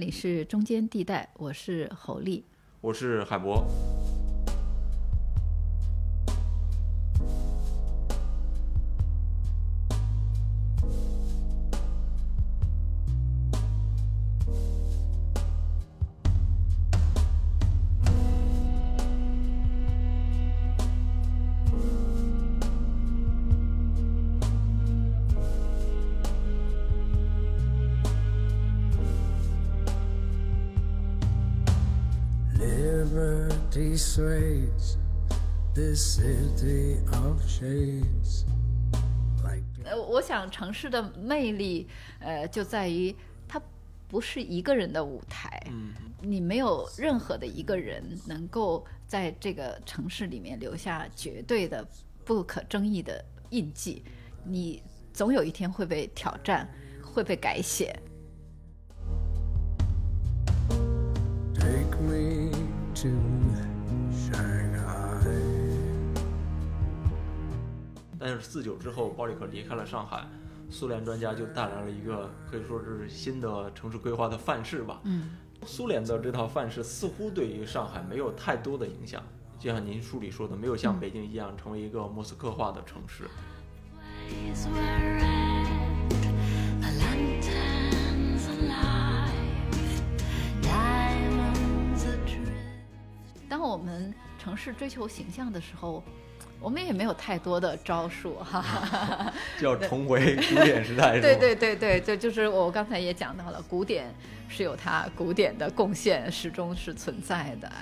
你是中间地带，我是侯丽，我是海博。This city of shades. 呃，我想城市的魅力，呃，就在于它不是一个人的舞台。嗯，你没有任何的一个人能够在这个城市里面留下绝对的、不可争议的印记。你总有一天会被挑战，会被改写。但是四九之后，鲍里克离开了上海，苏联专家就带来了一个可以说是新的城市规划的范式吧。嗯，苏联的这套范式似乎对于上海没有太多的影响，就像您书里说的，没有像北京一样成为一个莫斯科化的城市。当我们城市追求形象的时候。我们也没有太多的招数哈，就要重回古典时代。对对对对，就就是我刚才也讲到了，古典是有它古典的贡献，始终是存在的。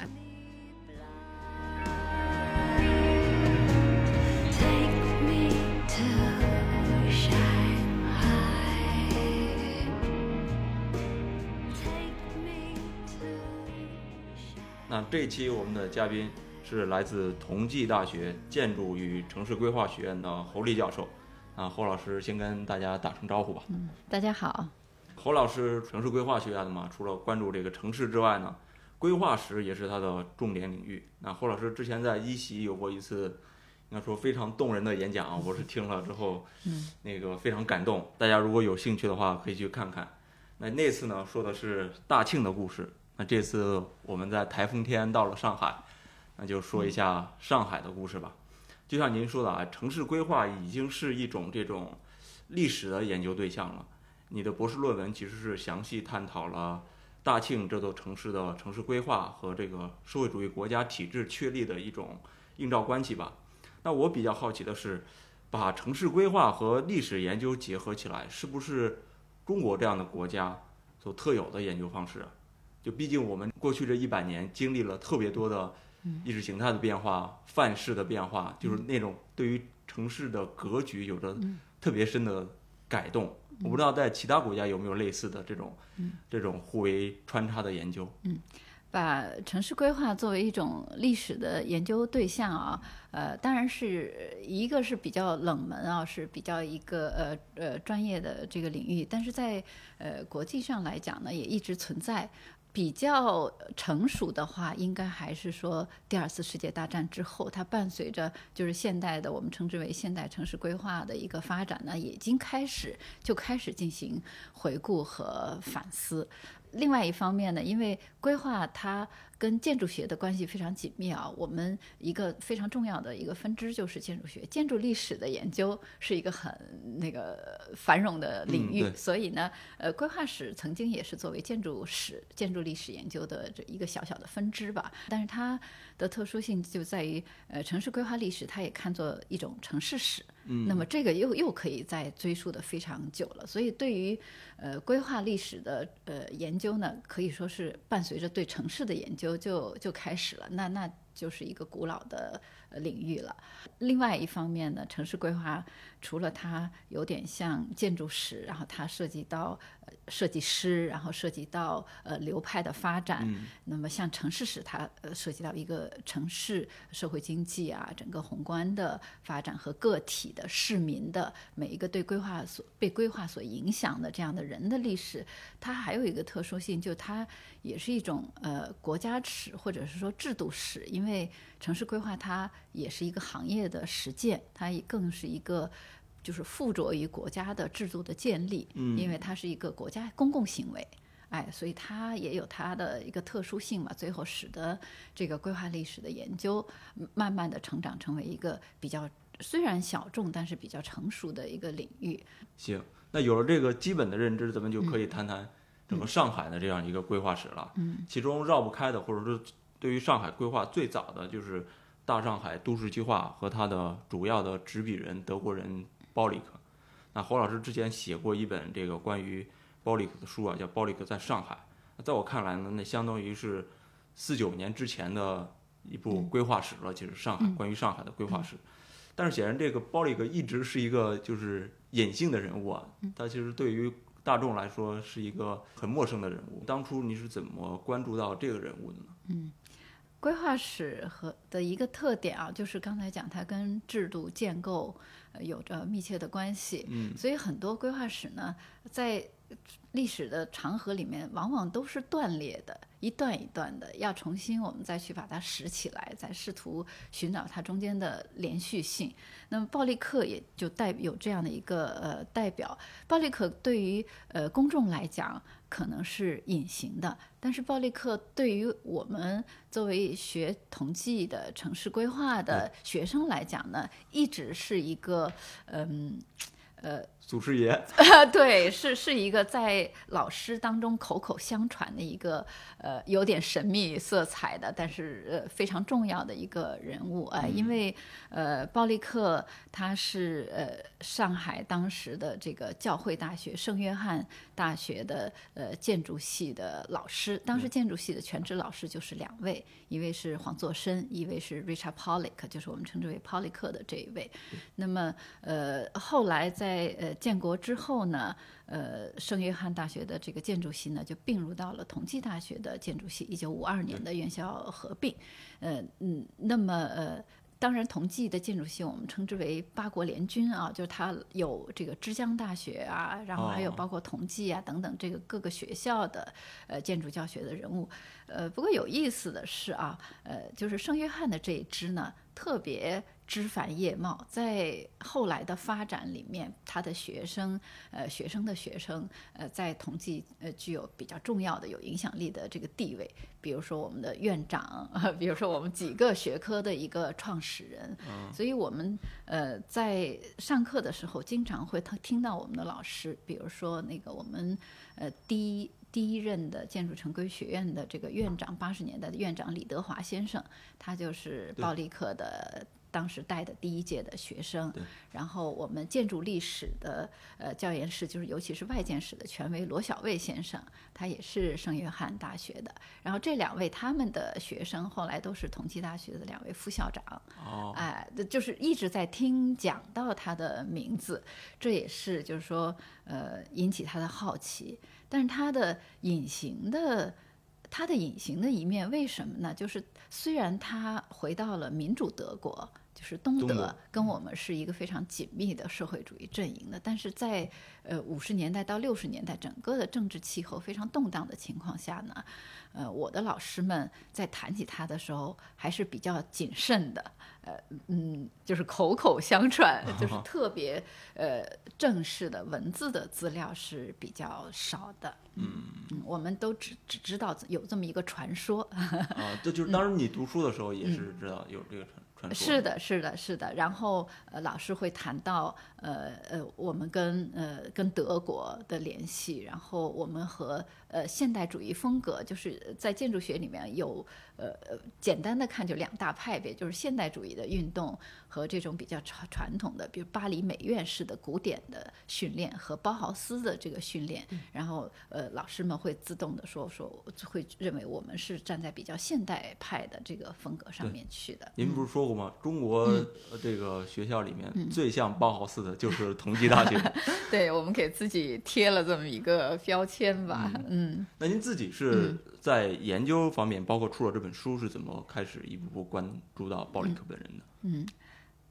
那这一期我们的嘉宾。是来自同济大学建筑与城市规划学院的侯丽教授，啊，侯老师先跟大家打声招呼吧。嗯，大家好。侯老师城市规划学院的嘛，除了关注这个城市之外呢，规划史也是他的重点领域。那侯老师之前在一席有过一次，应该说非常动人的演讲，我是听了之后，嗯，那个非常感动。大家如果有兴趣的话，可以去看看。那那次呢，说的是大庆的故事。那这次我们在台风天到了上海。那就说一下上海的故事吧。就像您说的啊，城市规划已经是一种这种历史的研究对象了。你的博士论文其实是详细探讨了大庆这座城市的城市规划和这个社会主义国家体制确立的一种映照关系吧。那我比较好奇的是，把城市规划和历史研究结合起来，是不是中国这样的国家所特有的研究方式？就毕竟我们过去这一百年经历了特别多的。意识形态的变化、范式的变化，就是那种对于城市的格局有着特别深的改动。我不知道在其他国家有没有类似的这种这种互为穿插的研究。嗯，把城市规划作为一种历史的研究对象啊，呃，当然是一个是比较冷门啊，是比较一个呃呃专业的这个领域，但是在呃国际上来讲呢，也一直存在。比较成熟的话，应该还是说第二次世界大战之后，它伴随着就是现代的我们称之为现代城市规划的一个发展呢，已经开始就开始进行回顾和反思。另外一方面呢，因为规划它跟建筑学的关系非常紧密啊，我们一个非常重要的一个分支就是建筑学，建筑历史的研究是一个很那个繁荣的领域，所以呢，呃，规划史曾经也是作为建筑史、建筑历史研究的这一个小小的分支吧。但是它的特殊性就在于，呃，城市规划历史它也看作一种城市史，嗯，那么这个又又可以再追溯的非常久了。所以对于呃规划历史的呃研究呢，可以说是伴随着对城市的研究就就开始了。那那。就是一个古老的领域了。另外一方面呢，城市规划除了它有点像建筑史，然后它涉及到设计师，然后涉及到呃流派的发展。那么像城市史，它呃涉及到一个城市社会经济啊，整个宏观的发展和个体的市民的每一个对规划所被规划所影响的这样的人的历史。它还有一个特殊性，就它也是一种呃国家史或者是说制度史，因为城市规划它也是一个行业的实践，它也更是一个就是附着于国家的制度的建立。嗯，因为它是一个国家公共行为，哎，所以它也有它的一个特殊性嘛，最后使得这个规划历史的研究慢慢的成长成为一个比较虽然小众，但是比较成熟的一个领域。行，那有了这个基本的认知，咱们就可以谈谈整个上海的这样一个规划史了。嗯，其中绕不开的，或者说对于上海规划最早的就是大上海都市计划和他的主要的执笔人德国人鲍里克。那侯老师之前写过一本这个关于鲍里克的书啊，叫《鲍里克在上海》。在我看来呢，那相当于是四九年之前的一部规划史了，就是上海关于上海的规划史。但是显然，这个鲍里克一直是一个就是隐性的人物啊，他其实对于大众来说是一个很陌生的人物。当初你是怎么关注到这个人物的呢？嗯，规划史和的一个特点啊，就是刚才讲它跟制度建构呃有着密切的关系。嗯，所以很多规划史呢，在历史的长河里面，往往都是断裂的，一段一段的，要重新我们再去把它拾起来，再试图寻找它中间的连续性。那么鲍利克也就代有这样的一个呃代表。鲍利克对于呃公众来讲可能是隐形的，但是暴力课对于我们作为学统计的城市规划的学生来讲呢，一直是一个嗯。呃，祖师爷，对，是是一个在老师当中口口相传的一个呃有点神秘色彩的，但是呃非常重要的一个人物啊、呃，因为呃鲍利克他是呃上海当时的这个教会大学圣约翰大学的呃建筑系的老师，当时建筑系的全职老师就是两位，一位是黄作生，一位是 Richard Pollock，就是我们称之为 Pollock 的这一位。那么呃后来在在呃建国之后呢，呃圣约翰大学的这个建筑系呢就并入到了同济大学的建筑系，一九五二年的院校合并，呃嗯，那么呃当然同济的建筑系我们称之为八国联军啊，就是它有这个之江大学啊，然后还有包括同济啊等等这个各个学校的呃建筑教学的人物，呃不过有意思的是啊，呃就是圣约翰的这一支呢特别。枝繁叶茂，在后来的发展里面，他的学生，呃，学生的学生，呃，在同济，呃，具有比较重要的、有影响力的这个地位。比如说我们的院长，啊，比如说我们几个学科的一个创始人。嗯。所以我们，呃，在上课的时候，经常会听听到我们的老师，比如说那个我们，呃，第一第一任的建筑城规学院的这个院长，八十年代的院长李德华先生，他就是鲍利克的。当时带的第一届的学生，然后我们建筑历史的呃教研室，就是尤其是外建史的权威罗小卫先生，他也是圣约翰大学的。然后这两位他们的学生后来都是同济大学的两位副校长。哦，哎，就是一直在听讲到他的名字，这也是就是说呃引起他的好奇。但是他的隐形的。他的隐形的一面为什么呢？就是虽然他回到了民主德国，就是东德，跟我们是一个非常紧密的社会主义阵营的，但是在呃五十年代到六十年代，整个的政治气候非常动荡的情况下呢，呃，我的老师们在谈起他的时候还是比较谨慎的，呃，嗯，就是口口相传，就是特别呃正式的文字的资料是比较少的。嗯，我们都只只知道有这么一个传说啊，这就是当时你读书的时候也是知道有这个传传说。是的，是的，是的。然后呃，老师会谈到呃呃，我们跟呃跟德国的联系，然后我们和呃现代主义风格，就是在建筑学里面有呃呃简单的看就两大派别，就是现代主义的运动和这种比较传传统的，比如巴黎美院式的古典的训练和包豪斯的这个训练，然后呃。老师们会自动的说说，会认为我们是站在比较现代派的这个风格上面去的。您不是说过吗？中国这个学校里面最像包豪斯的就是同济大学。对，我们给自己贴了这么一个标签吧。嗯。那您自己是在研究方面，包括出了这本书，是怎么开始一步步关注到鲍里克本人的？嗯，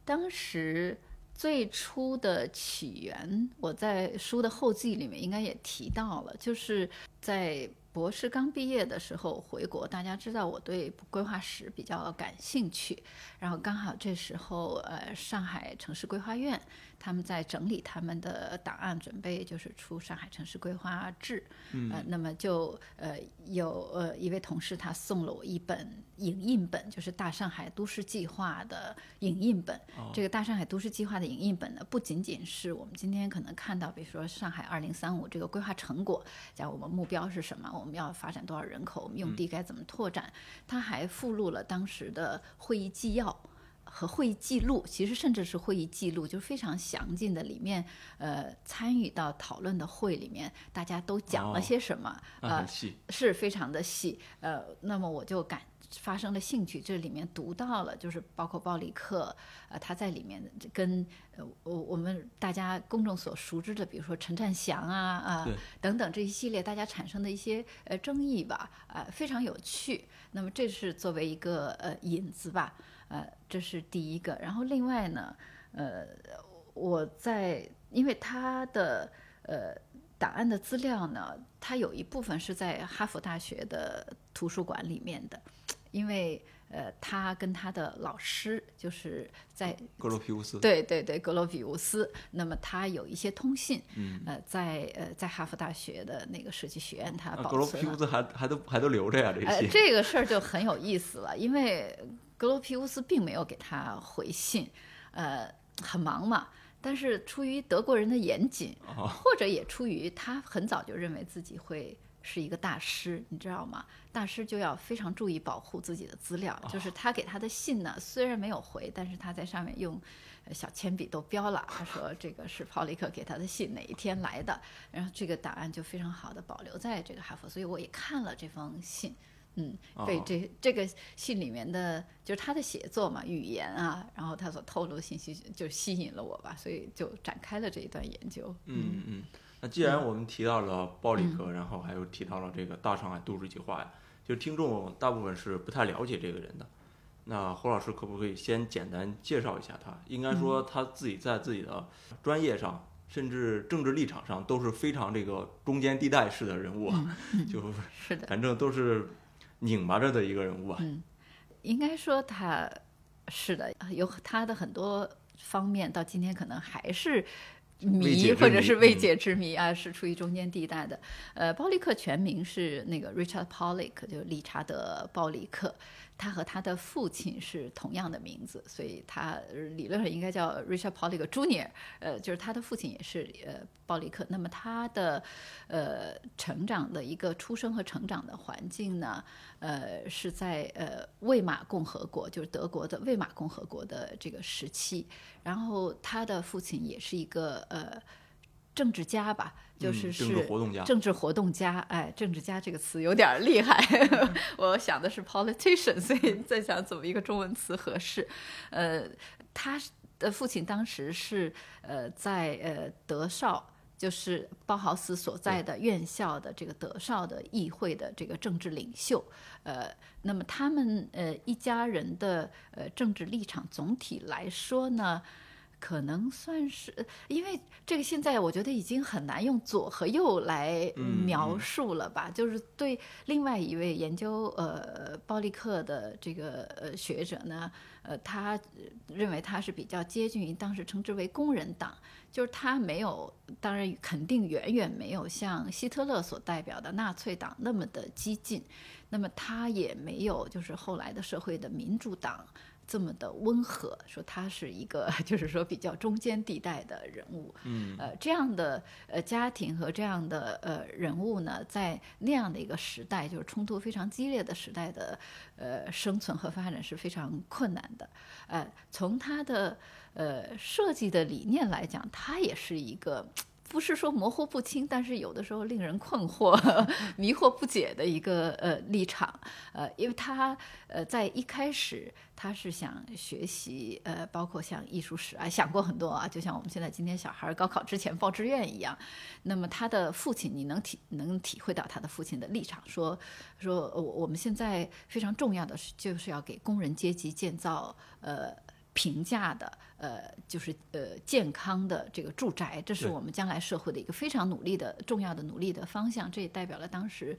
当时。最初的起源，我在书的后记里面应该也提到了，就是在博士刚毕业的时候回国，大家知道我对规划史比较感兴趣，然后刚好这时候，呃，上海城市规划院他们在整理他们的档案，准备就是出《上海城市规划志》。嗯，呃，那么就呃有呃一位同事他送了我一本影印本，就是《大上海都市计划》的影印本。这个《大上海都市计划》的影印本呢，不仅仅是我们今天可能看到，比如说上海二零三五这个规划成果，讲我们目标是什么，我们要发展多少人口，我们用地该怎么拓展，它还附录了当时的会议纪要。和会议记录，其实甚至是会议记录，就是非常详尽的。里面，呃，参与到讨论的会里面，大家都讲了些什么？呃，是非常的细。呃，那么我就感发生了兴趣，这里面读到了，就是包括鲍里克，呃，他在里面跟呃我我们大家公众所熟知的，比如说陈占祥啊啊等等这一系列大家产生的一些呃争议吧，呃，非常有趣。那么这是作为一个呃引子吧。呃，这是第一个。然后另外呢，呃，我在因为他的呃档案的资料呢，它有一部分是在哈佛大学的图书馆里面的，因为呃，他跟他的老师就是在格罗皮乌斯，对对对，格罗皮乌斯。那么他有一些通信，嗯，呃，在呃在哈佛大学的那个设计学院，他保存。格罗皮乌斯还还都还都留着呀，这些。这个事儿就很有意思了，因为。格罗皮乌斯并没有给他回信，呃，很忙嘛。但是出于德国人的严谨，或者也出于他很早就认为自己会是一个大师，你知道吗？大师就要非常注意保护自己的资料。就是他给他的信呢，虽然没有回，但是他在上面用小铅笔都标了，他说这个是泡利克给他的信，哪一天来的。然后这个档案就非常好的保留在这个哈佛，所以我也看了这封信。嗯，被这这个信里面的，就是他的写作嘛，语言啊，然后他所透露的信息就吸引了我吧，所以就展开了这一段研究。嗯嗯，那既然我们提到了鲍里克，然后还有提到了这个大上海都市计划呀，就听众大部分是不太了解这个人的。那胡老师可不可以先简单介绍一下他？应该说他自己在自己的专业上，甚至政治立场上都是非常这个中间地带式的人物，就是的，反正都是。拧巴着的一个人物啊，嗯，应该说他是的，有他的很多方面，到今天可能还是谜或者是未解之谜啊，是处于中间地带的。呃，鲍利克全名是那个 Richard Pollock，就理查德·鲍里克。他和他的父亲是同样的名字，所以他理论上应该叫 Richard Pollock Jr.，呃，就是他的父亲也是呃鲍里克。那么他的呃成长的一个出生和成长的环境呢，呃是在呃魏玛共和国，就是德国的魏玛共和国的这个时期。然后他的父亲也是一个呃。政治家吧，就是是政治活动家。政治活动家，哎，政治家这个词有点厉害。我想的是 politician，所以在想怎么一个中文词合适。呃，他的父亲当时是呃在呃德绍，就是包豪斯所在的院校的这个德绍的议会的这个政治领袖。呃，那么他们呃一家人的呃政治立场总体来说呢？可能算是，因为这个现在我觉得已经很难用左和右来描述了吧。就是对另外一位研究呃鲍利克的这个呃学者呢，呃，他认为他是比较接近于当时称之为工人党，就是他没有，当然肯定远远没有像希特勒所代表的纳粹党那么的激进，那么他也没有就是后来的社会的民主党。这么的温和，说他是一个，就是说比较中间地带的人物。嗯，呃，这样的呃家庭和这样的呃人物呢，在那样的一个时代，就是冲突非常激烈的时代的呃生存和发展是非常困难的。呃，从他的呃设计的理念来讲，他也是一个。不是说模糊不清，但是有的时候令人困惑、迷惑不解的一个呃立场，呃，因为他呃在一开始他是想学习呃，包括像艺术史啊，想过很多啊，就像我们现在今天小孩高考之前报志愿一样。那么他的父亲，你能体能体会到他的父亲的立场，说说我我们现在非常重要的是就是要给工人阶级建造呃。平价的，呃，就是呃健康的这个住宅，这是我们将来社会的一个非常努力的重要的努力的方向。这也代表了当时，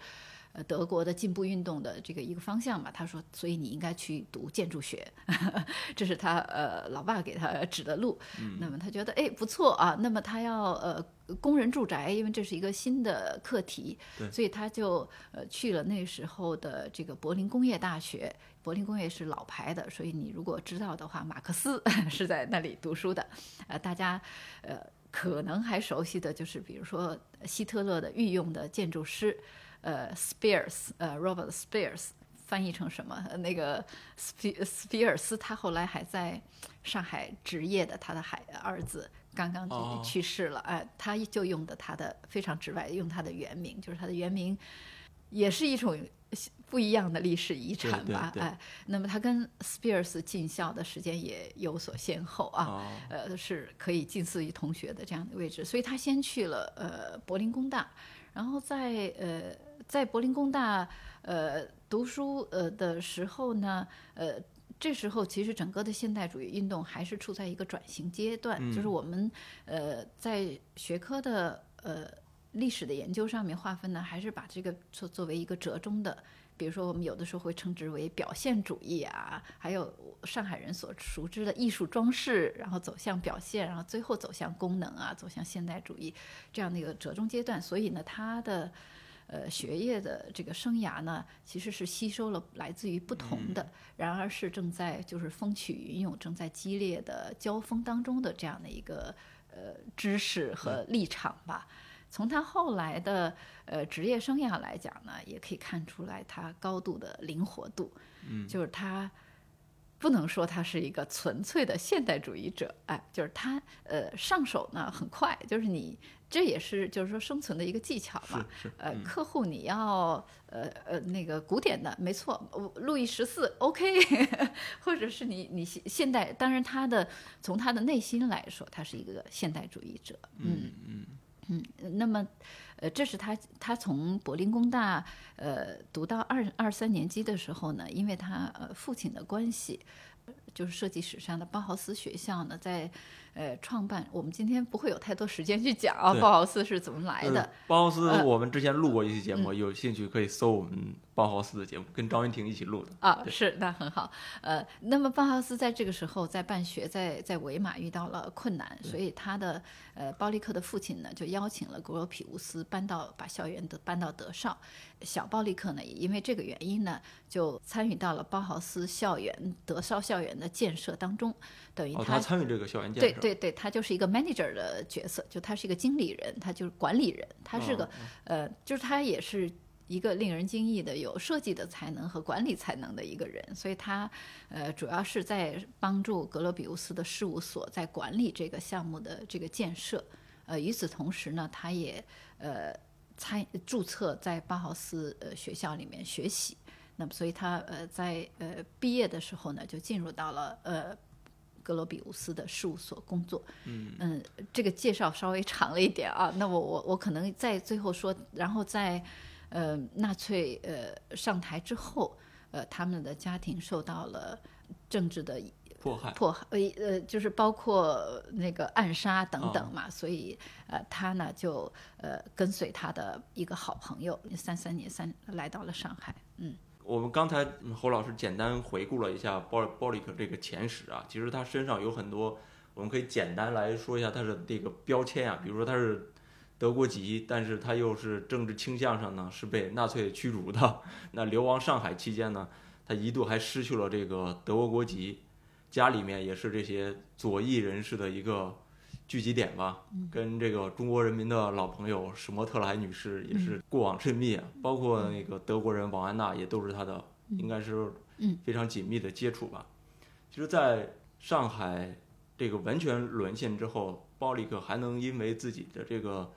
呃德国的进步运动的这个一个方向嘛。他说，所以你应该去读建筑学，这是他呃老爸给他指的路。那么他觉得哎不错啊，那么他要呃工人住宅，因为这是一个新的课题，所以他就呃去了那时候的这个柏林工业大学。柏林工业是老牌的，所以你如果知道的话，马克思 是在那里读书的。呃，大家呃可能还熟悉的就是，比如说希特勒的御用的建筑师，呃，Spears，呃，Robert Spears，翻译成什么？那个斯皮斯皮尔斯，他后来还在上海职业的，他的孩儿子刚刚去世了，哎，他就用的他的非常之外，用他的原名，就是他的原名，也是一种。不一样的历史遗产吧，哎，那么他跟 Spears 进校的时间也有所先后啊，呃，是可以近似于同学的这样的位置，所以他先去了呃柏林工大，然后在呃在柏林工大呃读书呃的时候呢，呃这时候其实整个的现代主义运动还是处在一个转型阶段，就是我们呃在学科的呃。历史的研究上面划分呢，还是把这个作作为一个折中的，比如说我们有的时候会称之为表现主义啊，还有上海人所熟知的艺术装饰，然后走向表现，然后最后走向功能啊，走向现代主义这样的一个折中阶段。所以呢，它的呃学业的这个生涯呢，其实是吸收了来自于不同的，然而是正在就是风起云涌、正在激烈的交锋当中的这样的一个呃知识和立场吧。从他后来的呃职业生涯来讲呢，也可以看出来他高度的灵活度，嗯，就是他不能说他是一个纯粹的现代主义者，哎，就是他呃上手呢很快，就是你这也是就是说生存的一个技巧嘛，是是，呃，客户你要呃呃那个古典的没错，路易十四 OK，或者是你你现代，当然他的从他的内心来说，他是一个现代主义者，嗯嗯。嗯，那么，呃，这是他他从柏林工大呃读到二二三年级的时候呢，因为他呃父亲的关系，就是设计史上的包豪斯学校呢，在呃创办。我们今天不会有太多时间去讲啊，包豪斯是怎么来的。包豪斯，我们之前录过一期节目，有兴趣可以搜我们。包豪斯的节目跟张云婷一起录的啊，是那很好。呃，那么包豪斯在这个时候在办学，在在维马遇到了困难，所以他的呃包利克的父亲呢就邀请了格罗皮乌斯搬到把校园的搬到德绍。小包利克呢也因为这个原因呢就参与到了包豪斯校园德绍校园的建设当中，等于他参与这个校园建设。对对对，他就是一个 manager 的角色，就他是一个经理人，他就是管理人，他是个呃，就是他也是。一个令人惊异的有设计的才能和管理才能的一个人，所以他，呃，主要是在帮助格罗比乌斯的事务所在管理这个项目的这个建设。呃，与此同时呢，他也呃参注册在巴豪斯呃学校里面学习。那么，所以他呃在呃毕业的时候呢，就进入到了呃格罗比乌斯的事务所工作。嗯嗯，这个介绍稍微长了一点啊。那我我我可能在最后说，然后在。呃，纳粹呃上台之后，呃，他们的家庭受到了政治的迫害，迫害呃呃，就是包括那个暗杀等等嘛，所以呃，他呢就呃跟随他的一个好朋友，三三年三来到了上海。嗯，我们刚才侯老师简单回顾了一下鲍鲍里克这个前史啊，其实他身上有很多，我们可以简单来说一下他的这个标签啊，比如说他是。德国籍，但是他又是政治倾向上呢是被纳粹驱逐的。那流亡上海期间呢，他一度还失去了这个德国国籍，家里面也是这些左翼人士的一个聚集点吧。跟这个中国人民的老朋友史莫特莱女士也是过往甚密啊，包括那个德国人王安娜也都是他的，应该是非常紧密的接触吧。其实，在上海这个完全沦陷之后，鲍里克还能因为自己的这个。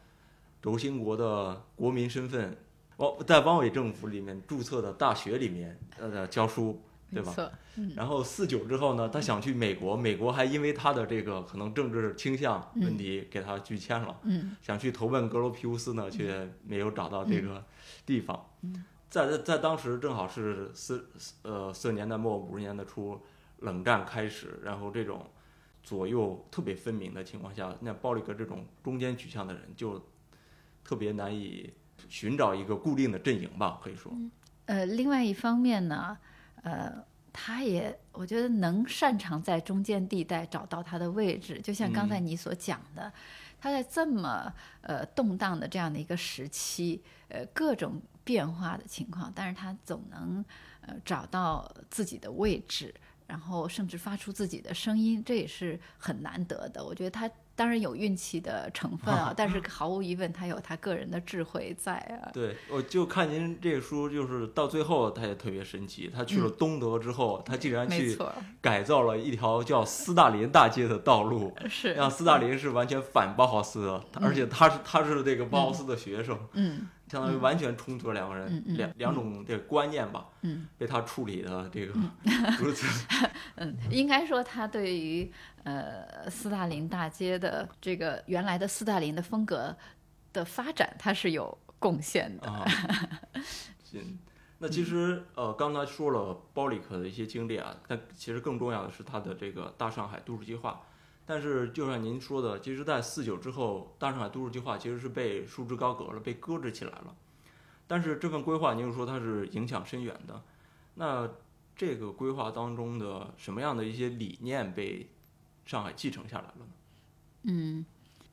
轴心国的国民身份，汪在汪伪政府里面注册的大学里面呃教书，对吧？然后四九之后呢，他想去美国，美国还因为他的这个可能政治倾向问题给他拒签了。嗯。想去投奔格罗皮乌斯呢，却没有找到这个地方。在在在当时正好是四呃四十年代末五十年代初，冷战开始，然后这种左右特别分明的情况下，那鲍里格这种中间取向的人就。特别难以寻找一个固定的阵营吧，可以说。呃，另外一方面呢，呃，他也我觉得能擅长在中间地带找到他的位置，就像刚才你所讲的，他在这么呃动荡的这样的一个时期，呃各种变化的情况，但是他总能呃找到自己的位置，然后甚至发出自己的声音，这也是很难得的。我觉得他。当然有运气的成分啊，但是毫无疑问，他有他个人的智慧在啊。对，我就看您这个书，就是到最后他也特别神奇。他去了东德之后，他竟然去改造了一条叫斯大林大街的道路。是，让斯大林是完全反包豪斯的，而且他是他是这个包豪斯的学生。嗯。相当于完全冲突了两个人，两两种这个观念吧，嗯，被他处理的这个 如此，嗯，应该说他对于呃斯大林大街的这个原来的斯大林的风格的发展，他是有贡献的。行，那其实呃刚才说了包里克的一些经历啊，但其实更重要的是他的这个大上海都市计划。但是，就像您说的，其实，在四九之后，大上海都市计划其实是被束之高阁了，被搁置起来了。但是这份规划，您又说它是影响深远的。那这个规划当中的什么样的一些理念被上海继承下来了呢？嗯，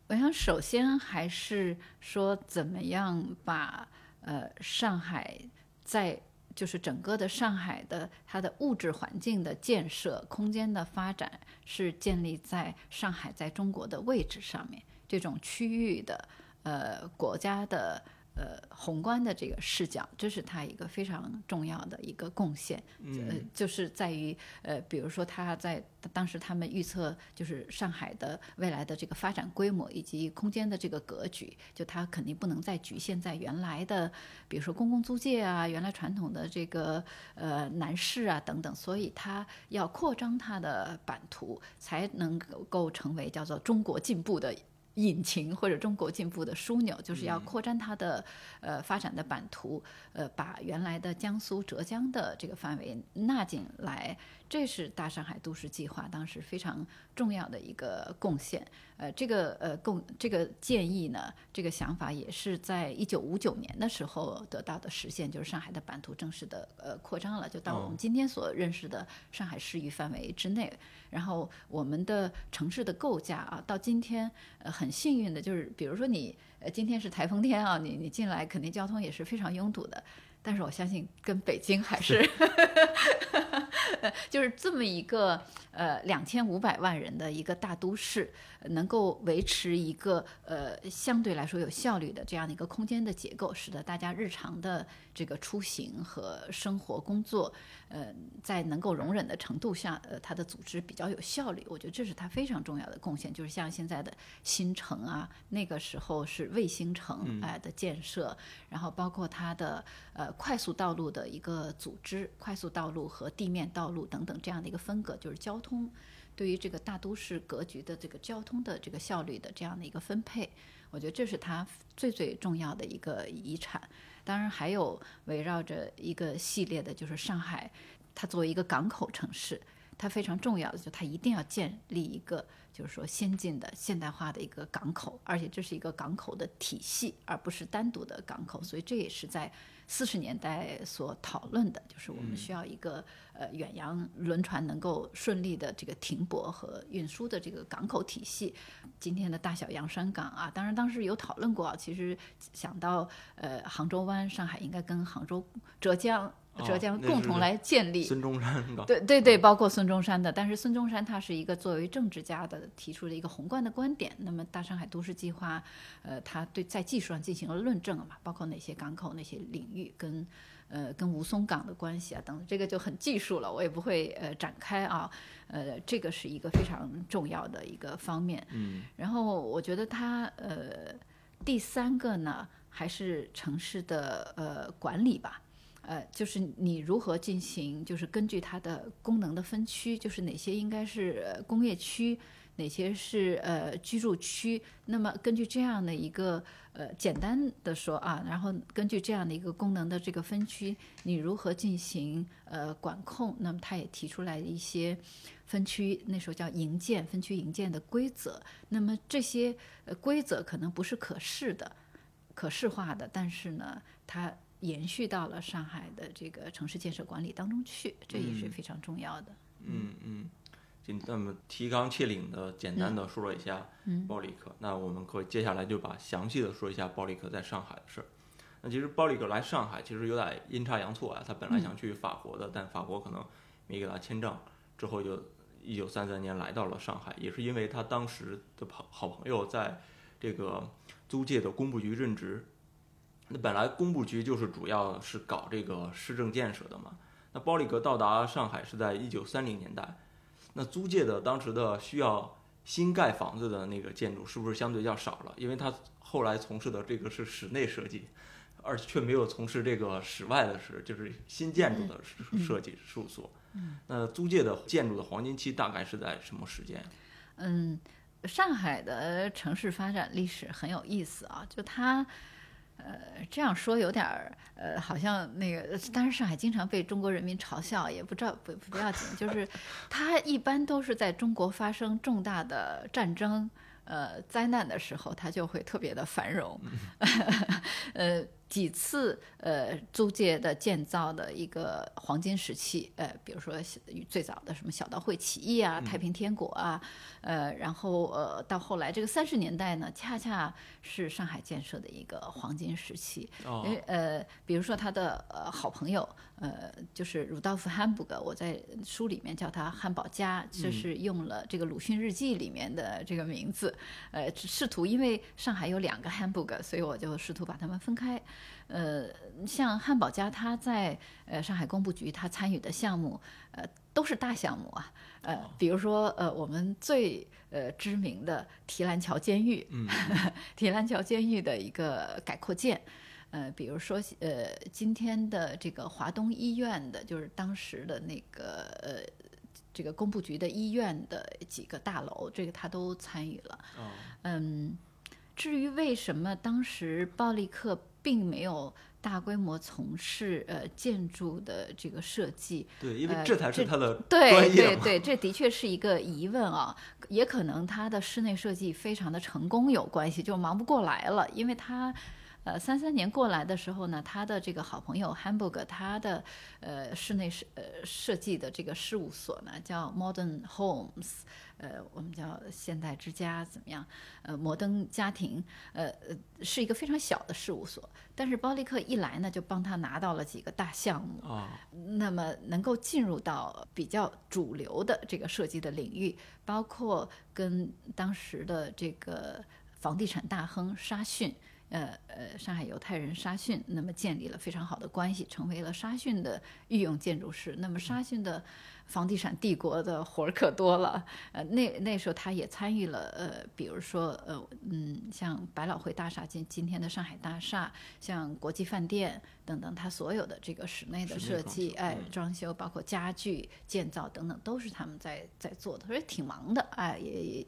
我想首先还是说，怎么样把呃上海在。就是整个的上海的它的物质环境的建设、空间的发展，是建立在上海在中国的位置上面，这种区域的呃国家的。呃，宏观的这个视角，这是他一个非常重要的一个贡献。呃，就是在于呃，比如说他在当时他们预测，就是上海的未来的这个发展规模以及空间的这个格局，就它肯定不能再局限在原来的，比如说公共租界啊，原来传统的这个呃南市啊等等，所以它要扩张它的版图，才能够成为叫做中国进步的。引擎或者中国进步的枢纽，就是要扩展它的呃发展的版图，呃，把原来的江苏、浙江的这个范围纳进来。这是大上海都市计划当时非常重要的一个贡献。呃，这个呃贡这个建议呢，这个想法也是在一九五九年的时候得到的实现，就是上海的版图正式的呃扩张了，就到我们今天所认识的上海市域范围之内。然后我们的城市的构架啊，到今天呃很幸运的就是，比如说你呃今天是台风天啊，你你进来肯定交通也是非常拥堵的。但是我相信跟北京还是，就是这么一个呃两千五百万人的一个大都市，能够维持一个呃相对来说有效率的这样的一个空间的结构，使得大家日常的这个出行和生活工作，呃在能够容忍的程度下，呃它的组织比较有效率。我觉得这是它非常重要的贡献。就是像现在的新城啊，那个时候是卫星城哎的建设，然后包括它的呃。快速道路的一个组织，快速道路和地面道路等等这样的一个分隔，就是交通对于这个大都市格局的这个交通的这个效率的这样的一个分配，我觉得这是它最最重要的一个遗产。当然还有围绕着一个系列的，就是上海，它作为一个港口城市，它非常重要的就它一定要建立一个就是说先进的现代化的一个港口，而且这是一个港口的体系，而不是单独的港口，所以这也是在。四十年代所讨论的就是我们需要一个呃远洋轮船能够顺利的这个停泊和运输的这个港口体系。今天的大小洋山港啊，当然当时有讨论过啊，其实想到呃杭州湾，上海应该跟杭州、浙江。浙江共同来建立孙中山对对对，包括孙中山的，但是孙中山他是一个作为政治家的提出的一个宏观的观点。那么大上海都市计划，呃，他对在技术上进行了论证嘛，包括哪些港口、哪些领域跟呃跟吴淞港的关系啊等，这个就很技术了，我也不会呃展开啊。呃，这个是一个非常重要的一个方面。嗯，然后我觉得它呃第三个呢，还是城市的呃管理吧。呃，就是你如何进行，就是根据它的功能的分区，就是哪些应该是工业区，哪些是呃居住区。那么根据这样的一个呃简单的说啊，然后根据这样的一个功能的这个分区，你如何进行呃管控？那么他也提出来一些分区，那时候叫营建分区营建的规则。那么这些呃规则可能不是可视的。可视化的，但是呢，它延续到了上海的这个城市建设管理当中去，这也是非常重要的。嗯嗯，就那么提纲挈领的简单的说了一下鲍里克，那我们可以接下来就把详细的说一下鲍里克在上海的事儿。那其实鲍里克来上海其实有点阴差阳错啊，他本来想去法国的，但法国可能没给他签证，之后就一九三三年来到了上海，也是因为他当时的朋好朋友在这个租界的工部局任职。那本来工部局就是主要是搞这个市政建设的嘛。那包里格到达上海是在一九三零年代，那租界的当时的需要新盖房子的那个建筑是不是相对较少了？因为他后来从事的这个是室内设计，而却没有从事这个室外的事，就是新建筑的设计事务所。那租界的建筑的黄金期大概是在什么时间？嗯，上海的城市发展历史很有意思啊，就它。呃，这样说有点儿，呃，好像那个，当然上海经常被中国人民嘲笑，也不知道不不要紧，就是 它一般都是在中国发生重大的战争、呃灾难的时候，它就会特别的繁荣，呃。几次呃租界的建造的一个黄金时期，呃，比如说最早的什么小刀会起义啊、太平天国啊，呃，然后呃到后来这个三十年代呢，恰恰是上海建设的一个黄金时期。哦。呃，比如说他的呃好朋友，呃，就是鲁道夫·汉堡格，我在书里面叫他汉堡家，就是用了这个鲁迅日记里面的这个名字，呃，试图因为上海有两个汉堡格，所以我就试图把他们分开。呃，像汉堡家，他在呃上海工部局，他参与的项目，呃，都是大项目啊。呃，比如说，呃，我们最呃知名的提篮桥监狱，提篮桥监狱的一个改扩建，呃，比如说，呃，今天的这个华东医院的，就是当时的那个呃这个工部局的医院的几个大楼，这个他都参与了。嗯，至于为什么当时暴力克。并没有大规模从事呃建筑的这个设计，对，因为这才是他的对对对，这的确是一个疑问啊，也可能他的室内设计非常的成功有关系，就忙不过来了，因为他呃三三年过来的时候呢，他的这个好朋友 Hamburg，他的呃室内设呃设计的这个事务所呢叫 Modern Homes。呃，我们叫现代之家怎么样？呃，摩登家庭，呃呃，是一个非常小的事务所。但是包利克一来呢，就帮他拿到了几个大项目啊。那么能够进入到比较主流的这个设计的领域，包括跟当时的这个房地产大亨沙逊，呃呃，上海犹太人沙逊，那么建立了非常好的关系，成为了沙逊的御用建筑师。那么沙逊的。房地产帝国的活儿可多了，呃，那那时候他也参与了，呃，比如说，呃，嗯，像百老汇大厦今今天的上海大厦，像国际饭店等等，他所有的这个室内的设计，哎，装修，包括家具建造等等，都是他们在在做的，所以挺忙的，哎，也也。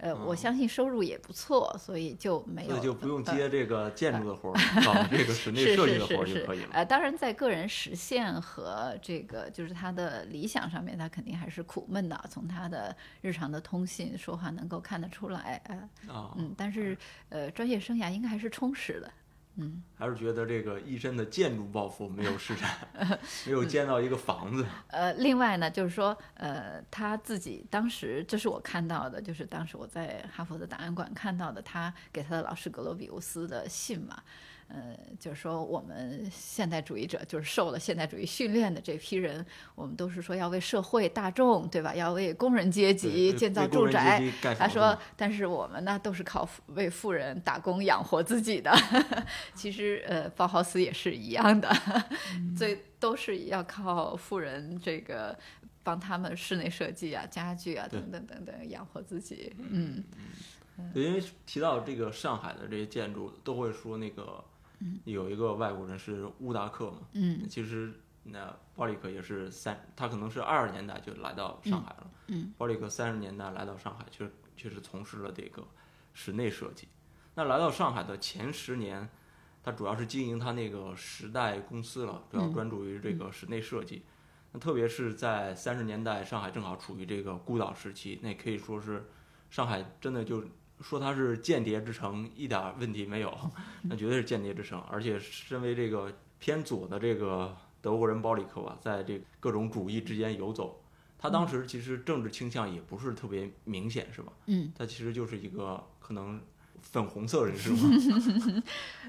呃，我相信收入也不错，所以就没有，就不用接这个建筑的活儿，搞这个室内设计的活儿就可以了。呃，当然，在个人实现和这个就是他的理想上面，他肯定还是苦闷的。从他的日常的通信说话能够看得出来，呃，嗯，但是呃，专业生涯应该还是充实的。嗯，还是觉得这个一身的建筑抱负没有施展，没有建到一个房子。呃，另外呢，就是说，呃，他自己当时，这是我看到的，就是当时我在哈佛的档案馆看到的，他给他的老师格罗比乌斯的信嘛。呃，就是说，我们现代主义者就是受了现代主义训练的这批人，我们都是说要为社会大众，对吧？要为工人阶级建造住宅。他说，但是我们呢，都是靠为富人打工养活自己的。其实，呃，包豪斯也是一样的，最都是要靠富人这个帮他们室内设计啊、家具啊等等等等养活自己。嗯，对，因为提到这个上海的这些建筑，都会说那个。有一个外国人是乌达克嘛，嗯，其实那鲍里克也是三，他可能是二十年代就来到上海了，嗯，鲍里克三十年代来到上海，确确实从事了这个室内设计。那来到上海的前十年，他主要是经营他那个时代公司了，主要专注于这个室内设计。那特别是在三十年代，上海正好处于这个孤岛时期，那可以说是上海真的就说它是间谍之城一点问题没有，那绝对是间谍之城。而且身为这个偏左的这个德国人鲍里克吧，在这各种主义之间游走，他当时其实政治倾向也不是特别明显，是吧？嗯，他其实就是一个可能粉红色人士 嘛。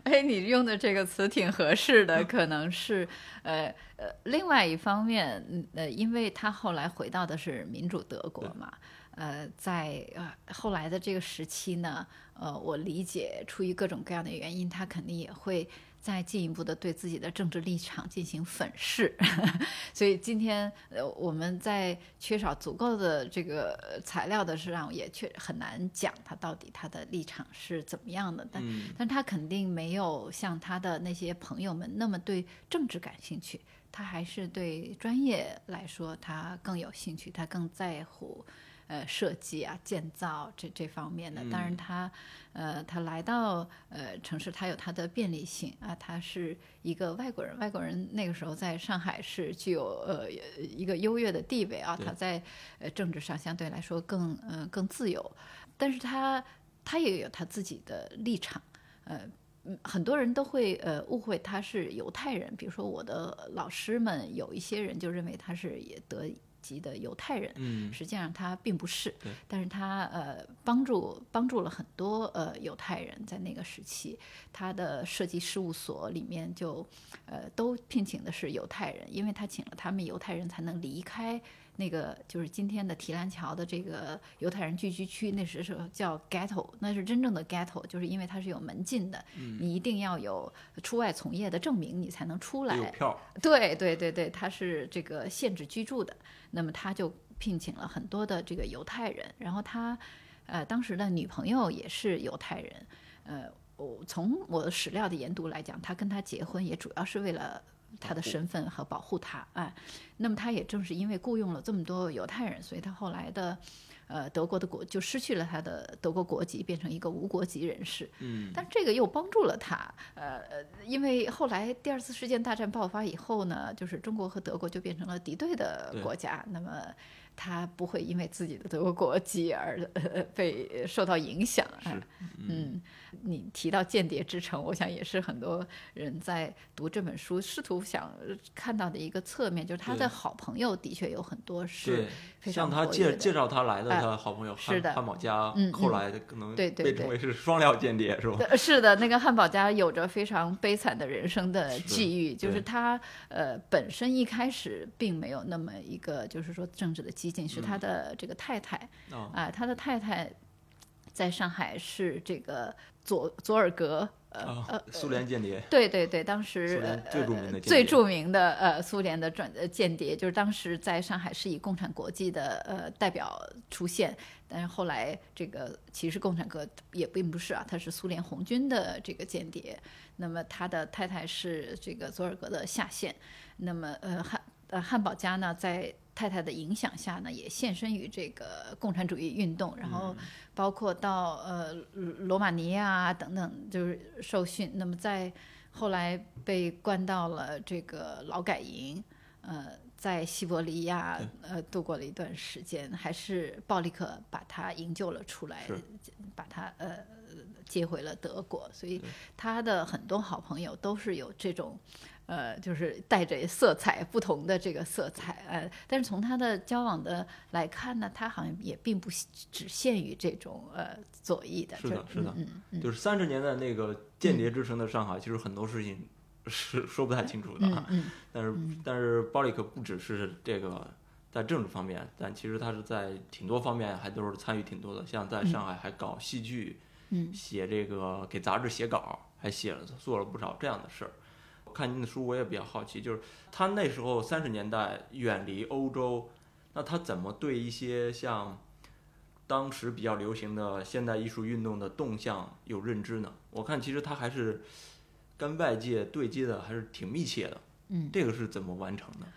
哎，你用的这个词挺合适的，可能是呃呃，另外一方面，嗯呃，因为他后来回到的是民主德国嘛。呃，在呃后来的这个时期呢，呃，我理解出于各种各样的原因，他肯定也会再进一步的对自己的政治立场进行粉饰。所以今天呃我们在缺少足够的这个呃材料的时候，也确很难讲他到底他的立场是怎么样的。但嗯但他肯定没有像他的那些朋友们那么对政治感兴趣，他还是对专业来说他更有兴趣，他更在乎。呃，设计啊，建造这这方面的，当然他，呃，他来到呃城市，他有他的便利性啊，他是一个外国人，外国人那个时候在上海是具有呃一个优越的地位啊，他在呃政治上相对来说更呃更自由，但是他他也有他自己的立场，呃。嗯，很多人都会呃误会他是犹太人，比如说我的老师们有一些人就认为他是也德籍的犹太人，嗯。实际上他并不是，但是他呃帮助帮助了很多呃犹太人在那个时期，他的设计事务所里面就呃都聘请的是犹太人，因为他请了他们犹太人才能离开那个就是今天的提篮桥的这个犹太人聚居区，那时候叫 ghetto，那是真正的 ghetto，就是因为它是有门禁的，你一定要有出外从业的证明，你才能出来。有票，对对对对，它是这个限制居住的，那么他就聘请了很多的这个犹太人，然后他呃当时的女朋友也是犹太人，呃，我从我的史料的研读来讲，他跟他结婚也主要是为了。他的身份和保护他，哎，那么他也正是因为雇佣了这么多犹太人，所以他后来的，呃，德国的国就失去了他的德国国籍，变成一个无国籍人士。嗯，但这个又帮助了他，呃，呃因为后来第二次世界大战爆发以后呢，就是中国和德国就变成了敌对的国家，那么他不会因为自己的德国国籍而、呃、被受到影响啊。嗯，你提到间谍之城，我想也是很多人在读这本书试图想看到的一个侧面，就是他的好朋友的确有很多是对，非常像他介介绍他来的哎他好朋友是的。汉汉堡家嗯，后嗯来可能对对对。被称为是双料间谍是吧？呃是的，那个汉堡家有着非常悲惨的人生的际遇，就是他呃本身一开始并没有那么一个就是说政治的激进，是他的这个太太啊，啊、他的太太在上海是这个佐佐尔格呃啊呃，苏联间谍，对对对，当时最著名的呃最著名的呃苏联的转呃间谍，就是当时在上海是以共产国际的呃代表出现，但是后来这个其实共产国也并不是啊，他是苏联红军的这个间谍。那么他的太太是这个佐尔格的下线，那么呃汉呃汉堡家呢在。太太的影响下呢，也献身于这个共产主义运动，然后包括到呃罗马尼亚啊等等，就是受训。那么在后来被关到了这个劳改营，呃，在西伯利亚呃度过了一段时间，还是鲍里克把他营救了出来，把他呃接回了德国。所以他的很多好朋友都是有这种。呃，就是带着色彩不同的这个色彩，呃，但是从他的交往的来看呢，他好像也并不只限于这种呃左翼的，是的是的就是三十年代那个间谍之城的上海，其实很多事情是说不太清楚的啊。嗯嗯 但是但是鲍里克不只是这个在政治方面，但其实他是在挺多方面还都是参与挺多的，像在上海还搞戏剧，嗯写这个给杂志写稿，还写了做了不少这样的事儿。看您的书，我也比较好奇，就是他那时候三十年代远离欧洲，那他怎么对一些像当时比较流行的现代艺术运动的动向有认知呢？我看其实他还是跟外界对接的还是挺密切的。嗯，这个是怎么完成的？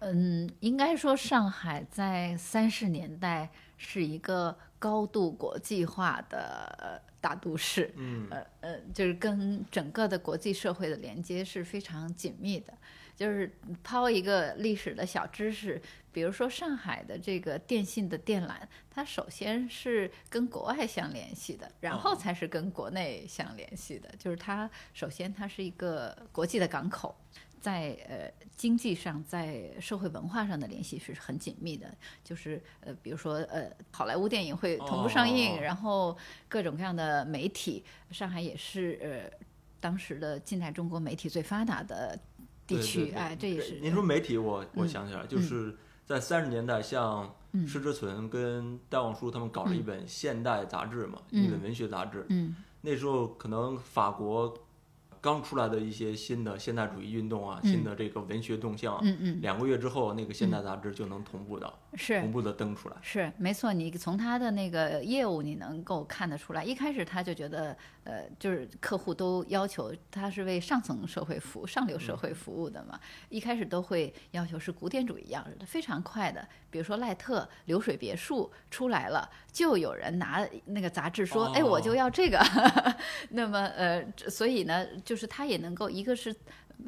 嗯，应该说上海在三十年代是一个高度国际化的呃大都市，嗯呃呃，就是跟整个的国际社会的连接是非常紧密的。就是抛一个历史的小知识，比如说上海的这个电信的电缆，它首先是跟国外相联系的，然后才是跟国内相联系的。就是它首先它是一个国际的港口，在呃经济上，在社会文化上的联系是很紧密的。就是呃，比如说呃，好莱坞电影会同步上映，哦。然后各种各样的媒体，上海也是呃当时的近代中国媒体最发达的地区，哎，这也是您说媒体，我我嗯想起来，就是在三十年代，像施之存跟戴望舒他们搞了一本现代杂志嘛，一本文学杂志。嗯。那时候可能法国刚出来的一些新的现代主义运动啊，新的这个文学动向啊，嗯嗯，两个月之后，那个现代杂志就能同步的、是。同步的登出来。是没错，你从他的那个业务你能够看得出来，一开始他就觉得，呃，就是客户都要求他是为上层社会服务、上流社会服务的嘛，一开始都会要求是古典主义样式的，非常快的。比如说赖特流水别墅出来了，就有人拿那个杂志说，哎，我就要这个。那么呃，所以呢，就是他也能够一个是。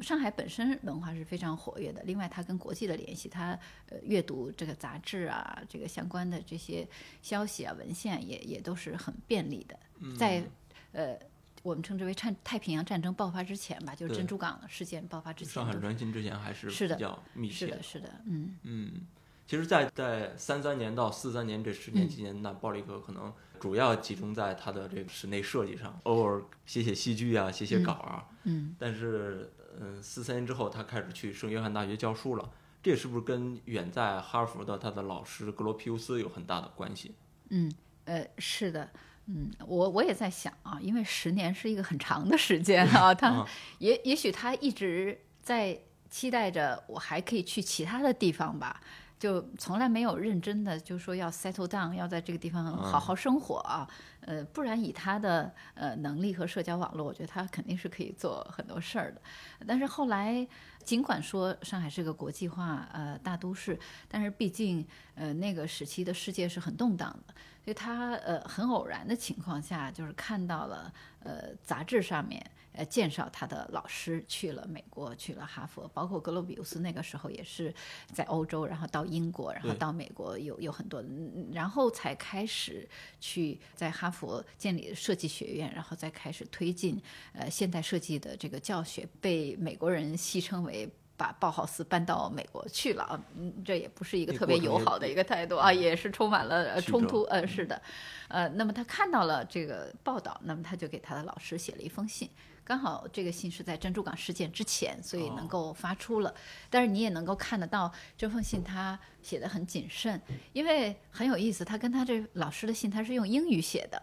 上海本身文化是非常活跃的，另外他跟国际的联系，他呃阅读这个杂志啊，这个相关的这些消息啊文献也也都是很便利的。在呃我们称之为太太平洋战争爆发之前吧，就是珍珠港事件爆发之前上海专心，之前还是是的比较密切是的，是的，嗯。嗯，其实在，在三三年到四三年这十年嗯期间，那鲍里克可能主要集中在他的这个室内设计上，偶尔写写戏剧啊，写写稿啊。嗯，但是，嗯，四三年之后，他开始去圣约翰大学教书了。这是不是跟远在哈佛的他的老师格罗皮乌斯有很大的关系？嗯，呃，是的，嗯，我我也在想啊，因为十年是一个很长的时间啊，他啊也也许他一直在期待着我还可以去其他的地方吧，就从来没有认真的就说要 settle down，要在这个地方好好生活啊，呃，不然以他的呃能力和社交网络，我觉得他肯定是可以做很多事儿的。但是后来，尽管说上海是个国际化呃大都市，但是毕竟呃那个时期的世界是很动荡的，所以他呃很偶然的情况下，就是看到了呃杂志上面呃介绍他的老师去了美国，去了哈佛，包括格罗比乌斯那个时候也是在欧洲，然后到英国，然后到美国有有很多，嗯然后才开始去在哈佛建立设计学院，然后再开始推进呃现代设计的这个教学，被美国人戏称为。把鲍豪斯搬到美国去了啊，嗯，这也不是一个特别友好的一个态度啊，也是充满了冲突。呃，是的，呃，那么他看到了这个报道，那么他就给他的老师写了一封信。刚好这个信是在珍珠港事件之前，所以能够发出了。但是你也能够看得到这封信他写的很谨慎，因为很有意思，他跟他这老师的信他是用英语写的。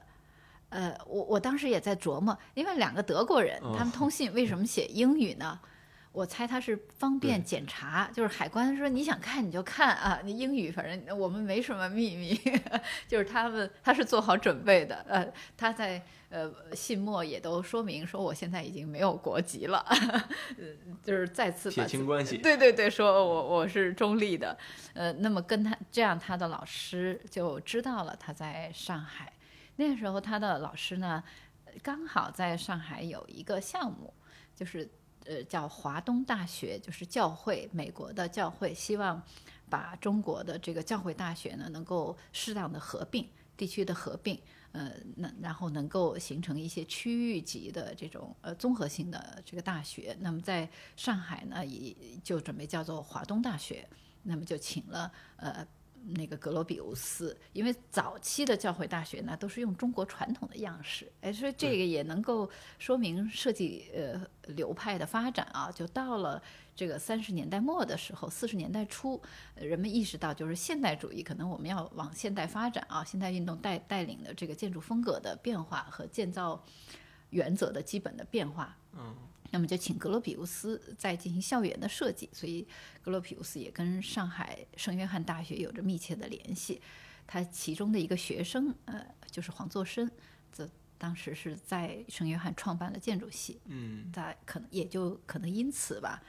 呃，我我当时也在琢磨，因为两个德国人，他们通信为什么写英语呢？我猜他是方便检查，就是海关说你想看你就看啊，你英语反正我们没什么秘密，就是他们他是做好准备的。呃，他在呃信末也都说明说我现在已经没有国籍了，呃 就是再次把撇清关系。对对对，说我我是中立的，呃，那么跟他这样，他的老师就知道了他在上海。那个时候，他的老师呢，刚好在上海有一个项目，就是呃叫华东大学，就是教会美国的教会，希望把中国的这个教会大学呢能够适当的合并，地区的合并。呃，那然后能够形成一些区域级的这种呃综合性的这个大学。那么在上海呢，也就准备叫做华东大学。那么就请了呃那个格罗比乌斯，因为早期的教会大学呢都是用中国传统的样式，哎，所以这个也能够说明设计呃流派的发展啊，就到了。这个三十年代末的时候，四十年代初，呃人们意识到就是现代主义可能我们要往现代发展啊，现代运动带带领的这个建筑风格的变化和建造原则的基本的变化。嗯，那么就请格罗比乌斯再进行校园的设计，所以格罗比乌斯也跟上海圣约翰大学有着密切的联系。他其中的一个学生，呃，就是黄作生，则当时是在圣约翰创办了建筑系。嗯，他可能也就可能因此吧，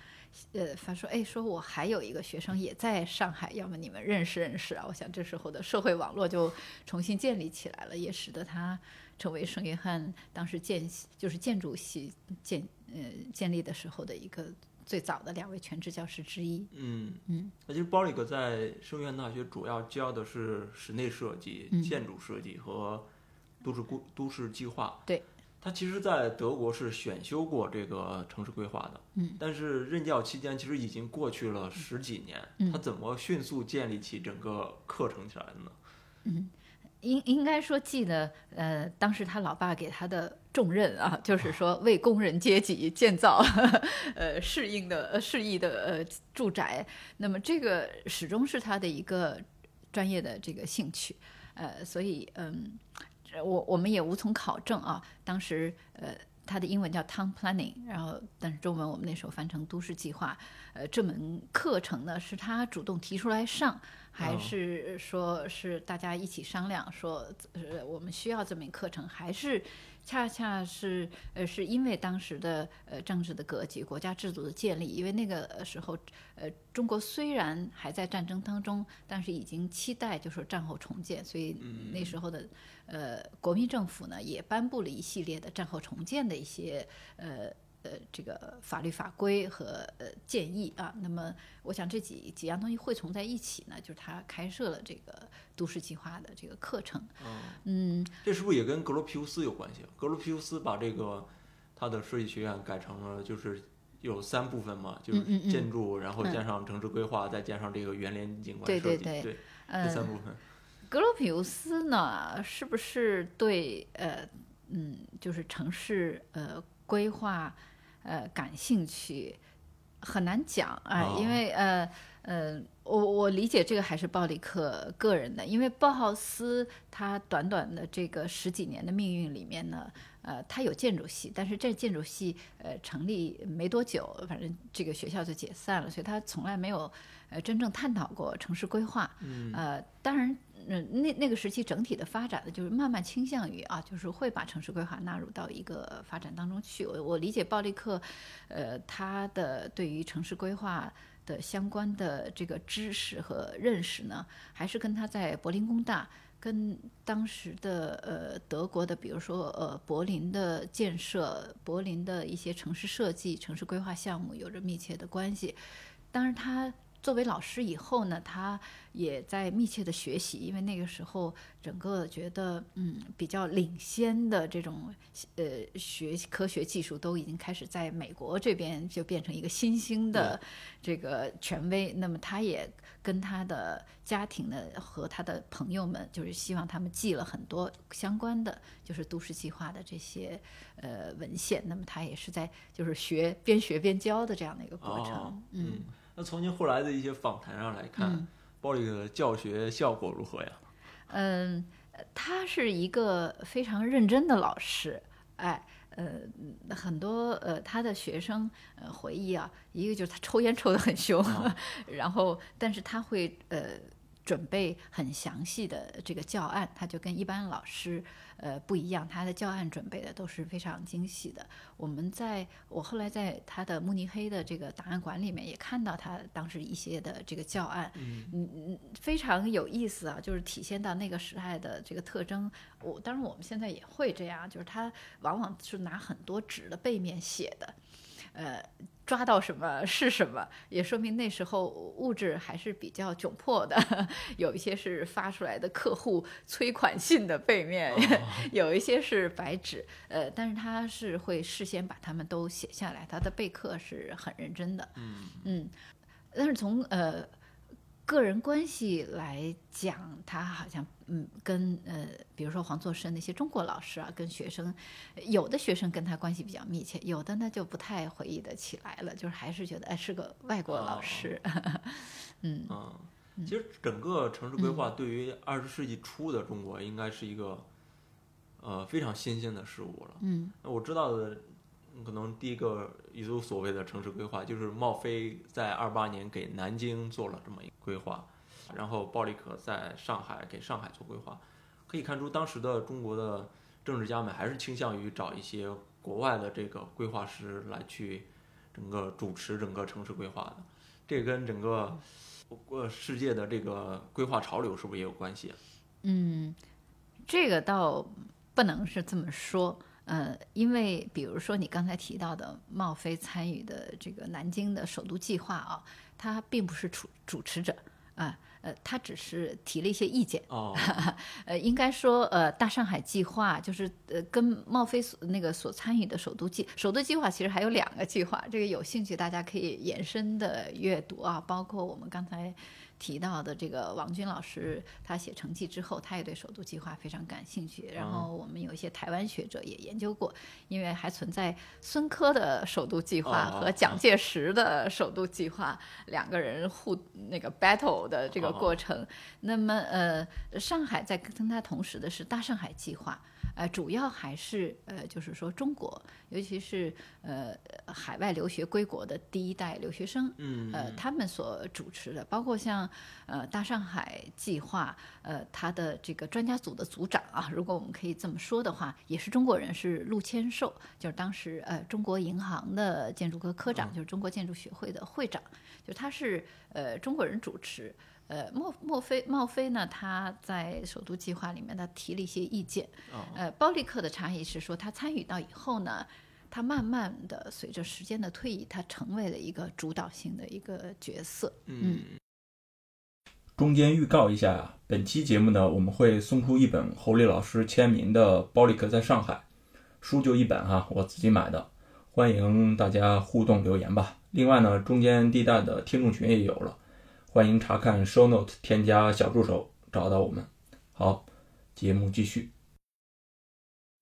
呃，他说，哎，说我还有一个学生也在上海，要么你们认识认识啊。我想这时候的社会网络就重新建立起来了，也使得他成为圣约翰当时建就是建筑系建呃建立的时候的一个最早的两位全职教师之一。嗯嗯，那其实鲍里克在圣约翰大学主要教的是室内设计、嗯建筑设计和都市规都市计划。对，他其实，在德国是选修过这个城市规划的。嗯，但是任教期间其实已经过去了十几年，嗯他怎么迅速建立起整个课程起来的呢？嗯应应该说记得，呃，当时他老爸给他的重任啊，就是说为工人阶级建造，呃，适应的呃适宜的呃住宅。那么这个始终是他的一个专业的这个兴趣，呃，所以嗯，我我们也无从考证啊。当时呃，他的英文叫 town planning，然后但是中文我们那时候翻成都市计划。呃，这门课程呢是他主动提出来上，还哦是说是大家一起商量说，呃，我们需要这门课程，还是恰恰是呃是因为当时的呃政治的格局、国家制度的建立，因为那个呃时候呃中国虽然还在战争当中，但是已经期待就是战后重建，所以那时候的呃国民政府呢也颁布了一系列的战后重建的一些呃。呃，这个法律法规和呃建议啊，那么我想这几几样东西汇总在一起呢，就是他开设了这个都市计划的这个课程。嗯，嗯，这是不是也跟格罗皮乌斯有关系？格罗皮乌斯把这个他的设计学院改成了就是有三部分嘛，就是嗯嗯嗯建筑，然后嗯加上城市规划，再加上这个园林景观对设计，对对对这呃，三部分。格罗皮乌斯呢，是不是对呃嗯，就是城市呃规划呃感兴趣？很难讲啊、哦因为呃呃，我我理解这个还是鲍里克个人的，因为鲍浩斯他短短的这个十几年的命运里面呢，呃，他有建筑系，但是这建筑系呃成立没多久，反正这个学校就解散了，所以他从来没有呃真正探讨过城市规划。嗯呃，当然，嗯，那那个时期整体的发展呢，就是慢慢倾向于啊，就是会把城市规划纳入到一个发展当中去。我我理解鲍利克，呃，他的对于城市规划的相关的这个知识和认识呢，还是跟他在柏林工大。跟当时的呃德国的，比如说呃柏林的建设、柏林的一些城市设计、城市规划项目有着密切的关系。当然，他作为老师以后呢，他也在密切的学习，因为那个时候整个觉得嗯比较领先的这种呃学科学技术都已经开始在美国这边就变成一个新兴的这个权威。那么他也跟他的家庭呢和他的朋友们，就是希望他们记了很多相关的就是都市计划的这些呃文献。那么他也是在就是学边学边教的这样的一个过程。哦嗯。嗯，那从您后来的一些访谈上来看，嗯鲍里克的教学效果如何呀？嗯，呃他是一个非常认真的老师，哎，呃，很多呃他的学生呃回忆啊，一个就是他抽烟抽得很凶，啊然后但是他会呃准备很详细的这个教案，他就跟一般老师呃不一样，他的教案准备的都是非常精细的。我们在我后来在他的慕尼黑的这个档案馆里面也看到他当时一些的这个教案，嗯嗯嗯，非常有意思啊，就是体现到那个时代的这个特征。我当然我们现在也会这样，就是他往往是拿很多纸的背面写的，呃，抓到什么是什么，也说明那时候物质还是比较窘迫的。有一些是发出来的客户催款信的背面，有一些是白纸，呃，但是他是会事先把他们都写下来，他的备课是很认真的。嗯嗯，但是从呃个人关系来讲，他好像嗯跟呃比如说黄作生那些中国老师啊，跟学生有的学生跟他关系比较密切，有的呢就不太回忆得起来了，就是还是觉得哎是个外国老师。嗯嗯，其实整个城市规划对于二十世纪初的中国应该是一个呃非常新鲜的事物了。嗯那我知道的，可能第一个也有所谓的城市规划，就是茂飞在二八年给南京做了这么一个规划，然后鲍里可在上海给上海做规划，可以看出当时的中国的政治家们还是倾向于找一些国外的这个规划师来去整个主持整个城市规划的，这跟整个呃世界的这个规划潮流是不是也有关系啊？嗯，这个倒不能是这么说。呃，因为比如说你刚才提到的茂飞参与的这个南京的首都计划啊，他并不是主主持者啊。呃，他只是提了一些意见。哦，呃，应该说，呃，大上海计划就是呃，跟茂飞所那个所参与的首都计首都计划，其实还有两个计划。这个有兴趣大家可以延伸的阅读啊，包括我们刚才。提到的这个王军老师，他写成绩之后，他也对首都计划非常感兴趣。然后我们有一些台湾学者也研究过，因为还存在孙科的首都计划和蒋介石的首都计划两个人互那个 battle 的这个过程。那么呃，上海在跟他同时的是大上海计划。呃，主要还是呃，就是说中国，尤其是呃海外留学归国的第一代留学生，嗯，呃，他们所主持的，包括像呃大上海计划，呃，他的这个专家组的组长啊，如果我们可以这么说的话，也是中国人，是陆谦寿，就是当时呃中国银行的建筑科科长，就是中国建筑学会的会长，就他是呃中国人主持。呃，莫莫非茂菲呢？他在首都计划里面，他提了一些意见。呃，包利克的差异是说，他参与到以后呢，他慢慢的随着时间的推移，他成为了一个主导性的一个角色。嗯。中间预告一下，本期节目呢，我们会送出一本侯丽老师签名的《包利克在上海》书，就一本哈，我自己买的，欢迎大家互动留言吧。另外呢，中间地带的听众群也有了。欢迎查看 show note，添加小助手找到我们。好，节目继续。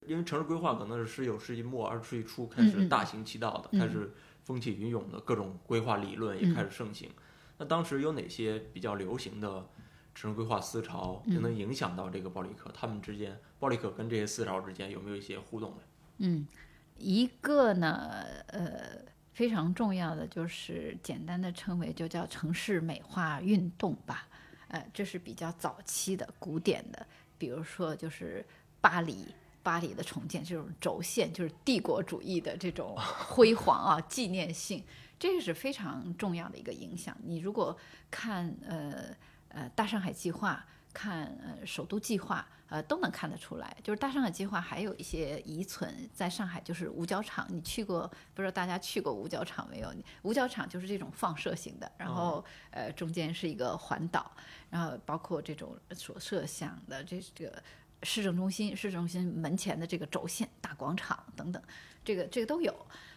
因为城市规划可能是十九世纪末二十世纪初开始大行其道的，开始风起云涌的各种规划理论也开始盛行。那当时有哪些比较流行的城市规划思潮，就能影响到这个鲍里克？他们之间，鲍里克跟这些思潮之间有没有一些互动呢？嗯，一个呢，呃。非常重要的就是简单的称为就叫城市美化运动吧，呃，这是比较早期的古典的，比如说就是巴黎，巴黎的重建这种轴线就是帝国主义的这种 辉煌啊，纪念性，这个是非常重要的一个影响。你如果看呃呃大上海计划。看呃首都计划，呃都能看得出来，就是大上海计划还有一些遗存在上海，就是五角场，你去过？不知道大家去过五角场没有？五角场就是这种放射型的，然后呃中间是一个环岛，然后包括这种所设想的这这个市政中心，市政中心门前的这个轴线大广场等等，这个这个都有，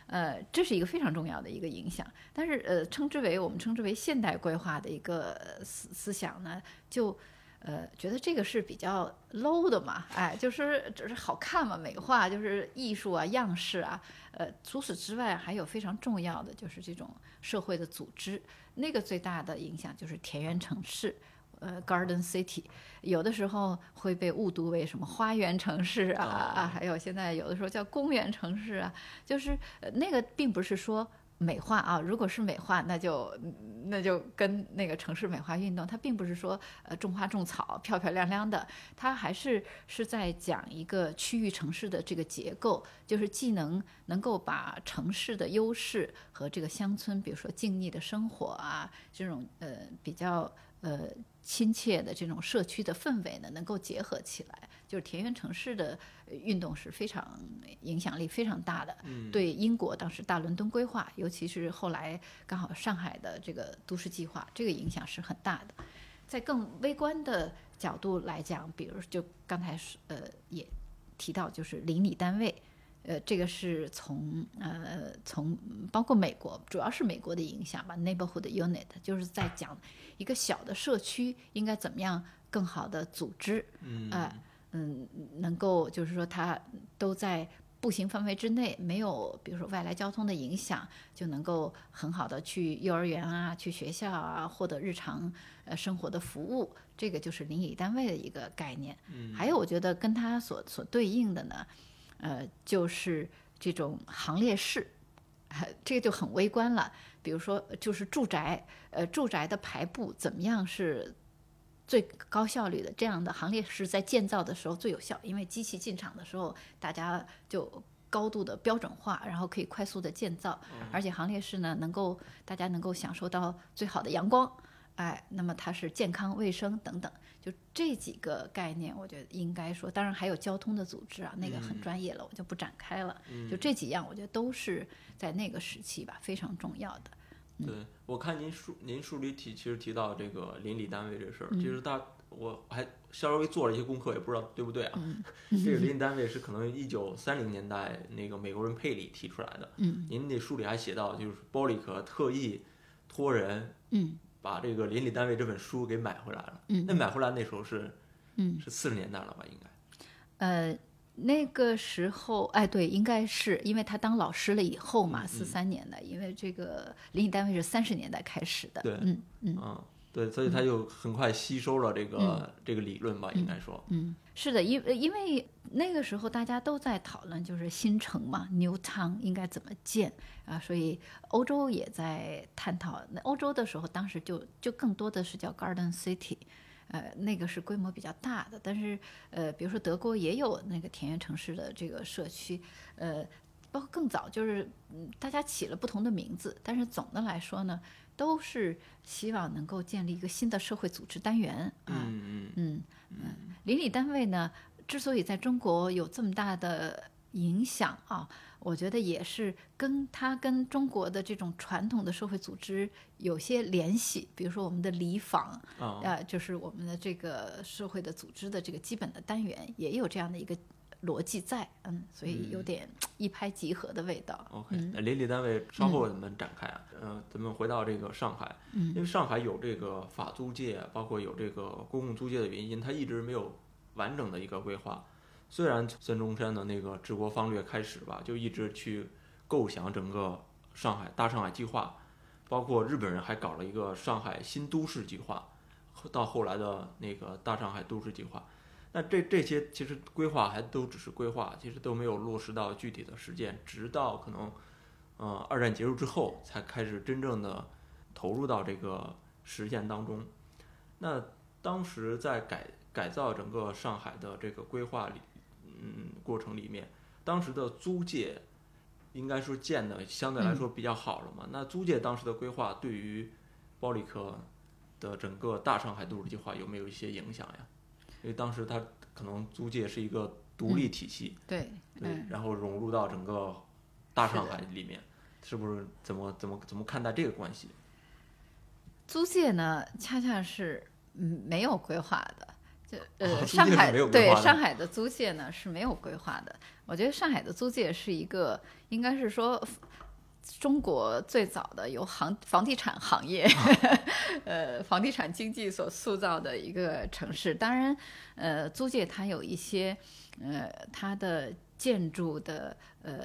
呃这是一个非常重要的一个影响。但是呃称之为我们称之为现代规划的一个思思想呢，就。呃，觉得这个是比较 low 的嘛，哎，就是只是好看嘛，美化就是艺术啊，样式啊，呃，除此之外还有非常重要的就是这种社会的组织，那个最大的影响就是田园城市，呃，garden city，有的时候会被误读为什么花园城市啊啊，还有现在有的时候叫公园城市啊，就是那个并不是说。美化啊，如果是美化，那就那就跟那个城市美化运动，它并不是说呃种花种草漂漂亮亮的，它还是是在讲一个区域城市的这个结构，就是既能能够把城市的优势和这个乡村，比如说静谧的生活啊，这种呃比较呃亲切的这种社区的氛围呢，能够结合起来。就是田园城市的运动是非常影响力非常大的，对英国当时大伦敦规划，尤其是后来刚好上海的这个都市计划，这个影响是很大的。在更微观的角度来讲，比如就刚才呃也提到，就是邻里单位，呃，这个是从呃从包括美国，主要是美国的影响吧，neighborhood unit 就是在讲一个小的社区应该怎么样更好的组织，嗯呃。嗯，能够就是说，它都在步行范围之内，没有比如说外来交通的影响，就能够很好的去幼儿园啊，去学校啊，获得日常呃生活的服务。这个就是邻里单位的一个概念。嗯，还有我觉得跟它所所对应的呢，呃，就是这种行列式，这个就很微观了。比如说，就是住宅，呃，住宅的排布怎么样是？最高效率的这样的行列式在建造的时候最有效，因为机器进场的时候，大家就高度的标准化，然后可以快速的建造，而且行列式呢能够大家能够享受到最好的阳光，哎，那么它是健康卫生等等，就这几个概念，我觉得应该说，当然还有交通的组织啊，那个很专业了，我就不展开了。就这几样，我觉得都是在那个时期吧非常重要的。对，我看您书您书里提其实提到这个邻里单位这事儿，其实大我还稍微做了一些功课，也不知道对不对啊。这个 邻里单位是可能一九三零年代那个美国人佩里提出来的。嗯，您那书里还写到，就是包里克特意托人，嗯，把这个邻里单位这本书给买回来了。嗯那买回来那时候是，嗯，是四十年代了吧？应该。呃，那个时候，哎，对，应该是因为他当老师了以后嘛，嗯四三年的，因为这个邻里单位是三十年代开始的。对嗯嗯嗯，对，所以他就很快吸收了这个、这个理论吧，应该说。嗯，是的，因因为那个时候大家都在讨论就是新城嘛，New Town 应该怎么建啊，所以欧洲也在探讨。那欧洲的时候，当时就就更多的是叫 Garden City。呃，那个是规模比较大的，但是呃，比如说德国也有那个田园城市的这个社区，呃，包括更早就是嗯，大家起了不同的名字，但是总的来说呢，都是希望能够建立一个新的社会组织单元啊，嗯嗯嗯嗯，邻里单位呢，之所以在中国有这么大的影响啊，我觉得也是跟它跟中国的这种传统的社会组织有些联系。比如说我们的里坊，啊呃，就是我们的这个社会的组织的这个基本的单元，也有这样的一个逻辑在，嗯，所以有点一拍即合的味道。OK，那邻里单位稍后我们展开啊。嗯、咱们回到这个上海，嗯因为上海有这个法租界，包括有这个公共租界的原因，它一直没有完整的一个规划。虽然孙中山的那个治国方略开始吧，就一直去构想整个上海大上海计划，包括日本人还搞了一个上海新都市计划，到后来的那个大上海都市计划。那这这些其实规划还都只是规划，其实都没有落实到具体的实践，直到可能，呃，二战结束之后才开始真正的投入到这个实践当中。那当时在改改造整个上海的这个规划里，嗯，过程里面，当时的租界应该说建的相对来说比较好了嘛。那租界当时的规划对于包里克的整个大上海都市计划有没有一些影响呀？因为当时它可能租界是一个独立体系，对，对嗯，，然后融入到整个大上海里面，是不是怎么怎么怎么看待这个关系？租界呢，恰恰是嗯没有规划的。就哦呃，上海对上海的租界呢是没有规划的。我觉得上海的租界是一个，应该是说中国最早的由行房地产行业，呃，房地产经济所塑造的一个城市。当然，呃，租界它有一些呃它的建筑的呃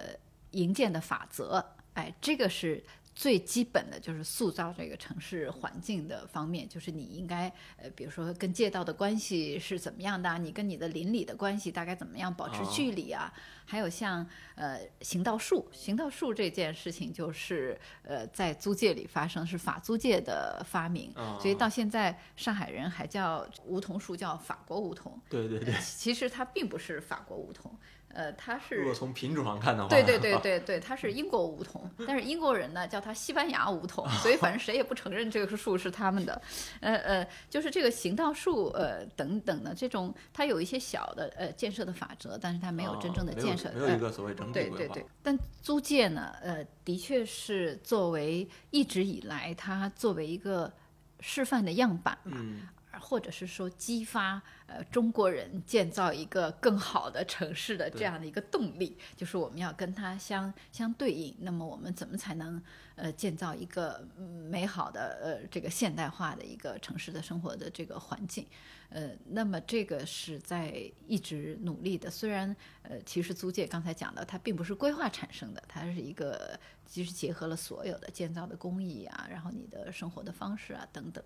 营建的法则，哎，这个是最基本的，就是塑造这个城市环境的方面，就是你应该呃，比如说跟街道的关系是怎么样的啊，你跟你的邻里的关系大概怎么样保持距离啊？还有像呃行道树，行道树这件事情就是呃在租界里发生，是法租界的发明，啊所以到现在上海人还叫梧桐树叫法国梧桐，对对对，其实它并不是法国梧桐，呃，它是如果从品种上看的话，对对对对对，它是英国梧桐，但是英国人呢叫它西班牙梧桐，所以反正谁也不承认这个树是他们的。呃呃，就是这个行道树呃等等的这种，它有一些小的呃建设的法则，但是它没有真正的啊没有建设。没有呃一个所谓整体规划。对对对，但租界呢，呃，的确是作为一直以来它作为一个示范的样板嘛，嗯，或者是说激发呃中国人建造一个更好的城市的这样的一个动力，就是我们要跟它相相对应。那么我们怎么才能呃建造一个嗯美好的呃这个现代化的一个城市的生活的这个环境？呃，那么这个是在一直努力的。虽然呃，其实租界刚才讲的，它并不是规划产生的，它是一个其实结合了所有的建造的工艺啊，然后你的生活的方式啊等等，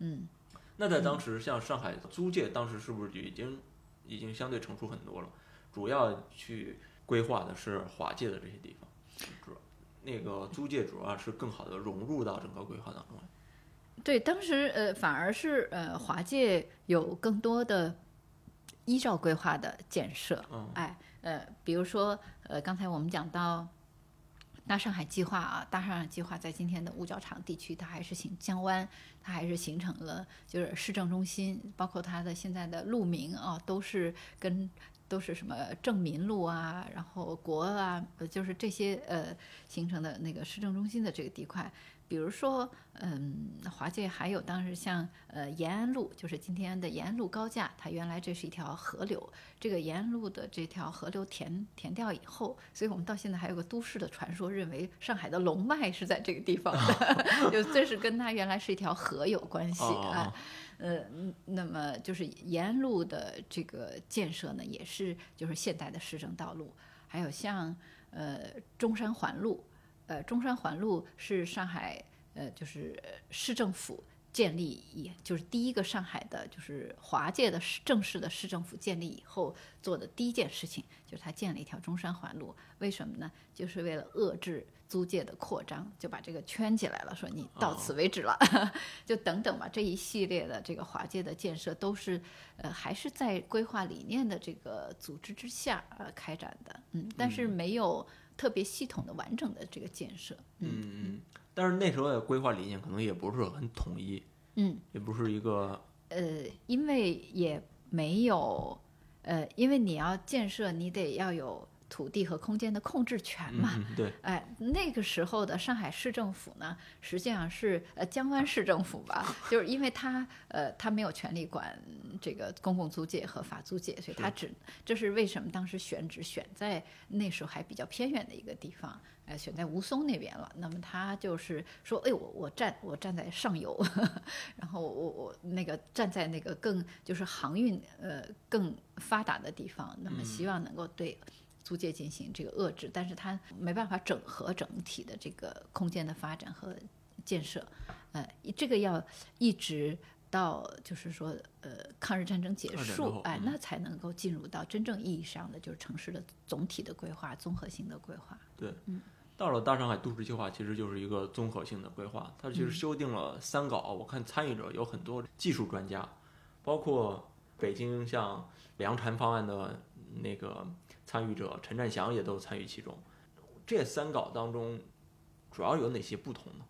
嗯。那在当时，像上海租界，当时是不是就已经已经相对成熟很多了？主要去规划的是华界的这些地方，那个租界主要是更好的融入到整个规划当中来。对，当时呃反而是呃华界有更多的依照规划的建设，嗯哎呃，比如说呃刚才我们讲到大上海计划啊，大上海计划在今天的五角场地区，它还是形江湾，它还是形成了就是市政中心，包括它的现在的路名啊，都是跟都是什么正民路啊，然后国啊，就是这些呃形成的那个市政中心的这个地块。比如说，嗯，华界还有当时像呃延安路，就是今天的延安路高架，它原来这是一条河流，这个延安路的这条河流填填掉以后，所以我们到现在还有个都市的传说，认为上海的龙脉是在这个地方的，就这是跟它原来是一条河有关系哦啊。呃，嗯那么就是延安路的这个建设呢，也是就是现代的市政道路，还有像呃中山环路，呃中山环路是上海呃就是市政府建立以就是第一个上海的就是华界的市正式的市政府建立以后做的第一件事情，就是他建了一条中山环路。为什么呢？就是为了遏制租界的扩张，就把这个圈起来了，说你到此为止了，就等等吧。这一系列的这个华界的建设都是呃还是在规划理念的这个组织之下呃开展的，嗯，但是没有特别系统的完整的这个建设，嗯嗯嗯，但是那时候的规划理念可能也不是很统一，嗯。也不是一个呃，因为也没有，呃，因为你要建设，你得要有土地和空间的控制权嘛。对，哎，那个时候的上海市政府呢，实际上是呃江湾市政府吧，就是因为他呃他没有权利管这个公共租界和法租界，所以他只这是为什么当时选址选在那时候还比较偏远的一个地方，呃，选在吴淞那边了。那么他就是说，哎，我我站我站在上游，然后我我那个站在那个更就是航运呃更发达的地方，那么希望能够对租界进行这个遏制，但是它没办法整合整体的这个空间的发展和建设，呃，这个要一直到就是说呃抗日战争结束哎，嗯那才能够进入到真正意义上的就是城市的总体的规划、综合性的规划。对，嗯到了大上海都市计划，其实就是一个综合性的规划。它其实修订了三稿，我看参与者有很多技术专家，包括北京像梁禅方案的那个参与者陈占祥也都参与其中。这三稿当中，主要有哪些不同呢？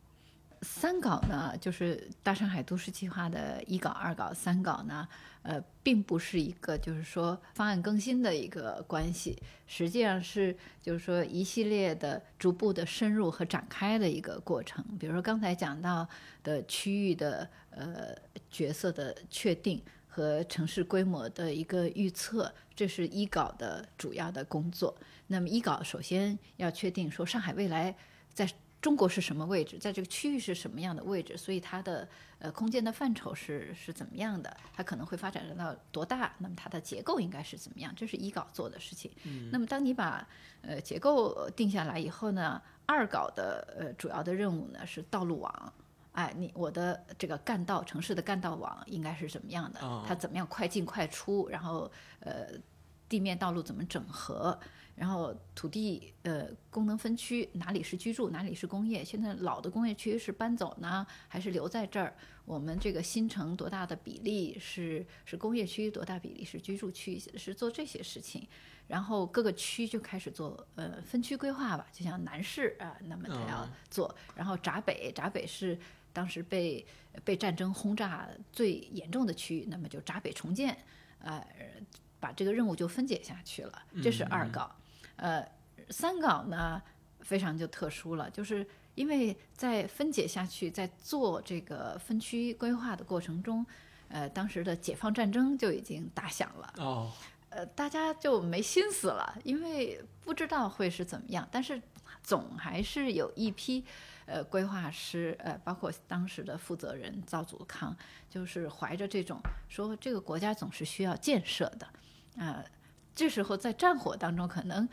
三稿呢，就是大上海都市计划的一稿、二稿、三稿呢，呃，并不是一个就是说方案更新的一个关系，实际上是就是说一系列的逐步的深入和展开的一个过程。比如说刚才讲到的区域的呃角色的确定和城市规模的一个预测，这是一稿的主要的工作。那么一稿首先要确定说上海未来在中国是什么位置，在这个区域是什么样的位置，所以它的呃空间的范畴是是怎么样的，它可能会发展到多大，那么它的结构应该是怎么样，这是一稿做的事情。那么当你把呃结构定下来以后呢，二稿的呃主要的任务呢是道路网。哎，你我的这个干道城市的干道网应该是怎么样的？哦它怎么样快进快出？然后呃，地面道路怎么整合？然后土地呃功能分区哪里是居住，哪里是工业？现在老的工业区是搬走呢，还是留在这儿？我们这个新城多大的比例是是工业区，多大比例是居住区？是做这些事情。然后各个区就开始做呃分区规划吧，就像南市啊、那么它要做，然后闸北，闸北是当时被被战争轰炸最严重的区域，那么就闸北重建，呃，把这个任务就分解下去了，这是二稿。呃，三稿呢非常就特殊了，就是因为在分解下去，在做这个分区规划的过程中，呃，当时的解放战争就已经打响了。哦，呃，大家就没心思了，因为不知道会是怎么样。但是总还是有一批呃规划师，呃，包括当时的负责人赵祖康，就是怀着这种说这个国家总是需要建设的，呃，这时候在战火当中，可能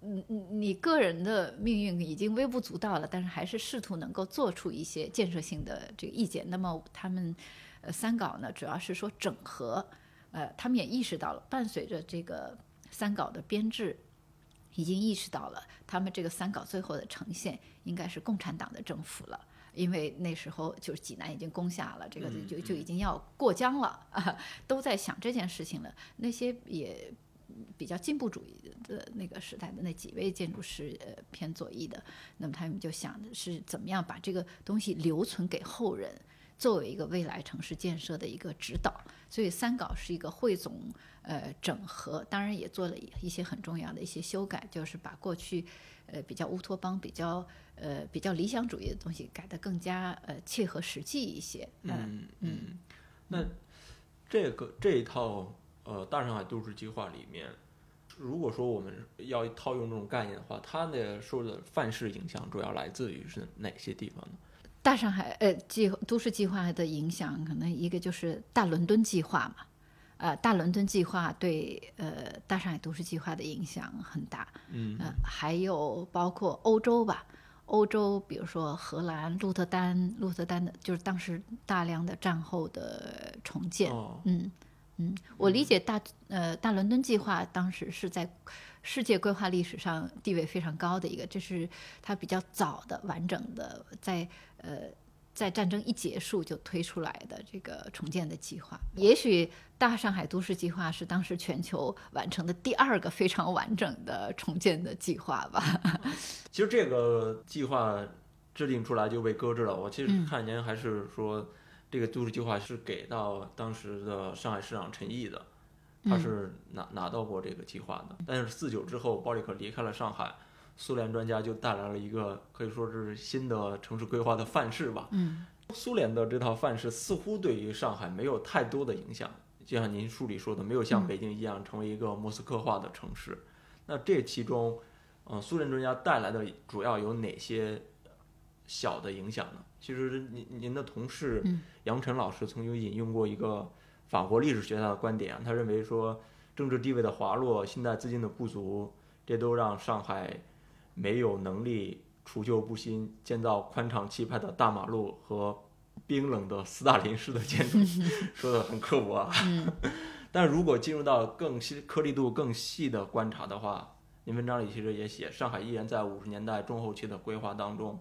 你你个人的命运已经微不足道了，但是还是试图能够做出一些建设性的这个意见。那么他们呃三稿呢，主要是说整合。呃，他们也意识到了，伴随着这个三稿的编制，已经意识到了，他们这个三稿最后的呈现应该是共产党的政府了，因为那时候就是济南已经攻下了，这个就就就已经要过江了啊，都在想这件事情了。那些也比较进步主义的那个时代的那几位建筑师呃偏左翼的，那么他们就想的是怎么样把这个东西留存给后人，作为一个未来城市建设的一个指导。所以三稿是一个汇总呃整合，当然也做了一些很重要的一些修改，就是把过去呃比较乌托邦、比较呃比较理想主义的东西改得更加呃切合实际一些。嗯嗯，那这个这一套呃大上海都市计划里面，如果说我们要套用这种概念的话，它的受的范式影响主要来自于是哪些地方呢？大上海呃计都市计划的影响，可能一个就是大伦敦计划嘛，呃，大伦敦计划对呃大上海都市计划的影响很大，嗯，呃，还有包括欧洲吧，欧洲比如说荷兰鹿特丹，鹿特丹的就是当时大量的战后的重建，哦，嗯嗯，我理解大呃大伦敦计划当时是在世界规划历史上地位非常高的一个，这是它比较早的完整的在呃在战争一结束就推出来的这个重建的计划。也许大上海都市计划是当时全球完成的第二个非常完整的重建的计划吧。其实这个计划制定出来就被搁置了。我其实嗯看您还是说，这个都市计划是给到当时的上海市长陈毅的，他嗯是拿拿到过这个计划的。但是四九之后，鲍里克离开了上海，苏联专家就带来了一个可以说是新的城市规划的范式吧。嗯苏联的这套范式似乎对于上海没有太多的影响，就像您书里说的，没有像嗯北京一样成为一个莫斯科化的城市。那这其中，嗯，苏联专家带来的主要有哪些小的影响呢？其实您您的同事嗯杨晨老师曾经引用过一个法国历史学家的观点啊，他认为说政治地位的滑落、信贷资金的不足，这都让上海没有能力除旧布新，建造宽敞气派的大马路和冰冷的斯大林式的建筑，说的很刻薄啊。嗯 但如果进入到更细颗粒度更细的观察的话，您文章里其实也写，上海依然在五十年代中后期的规划当中，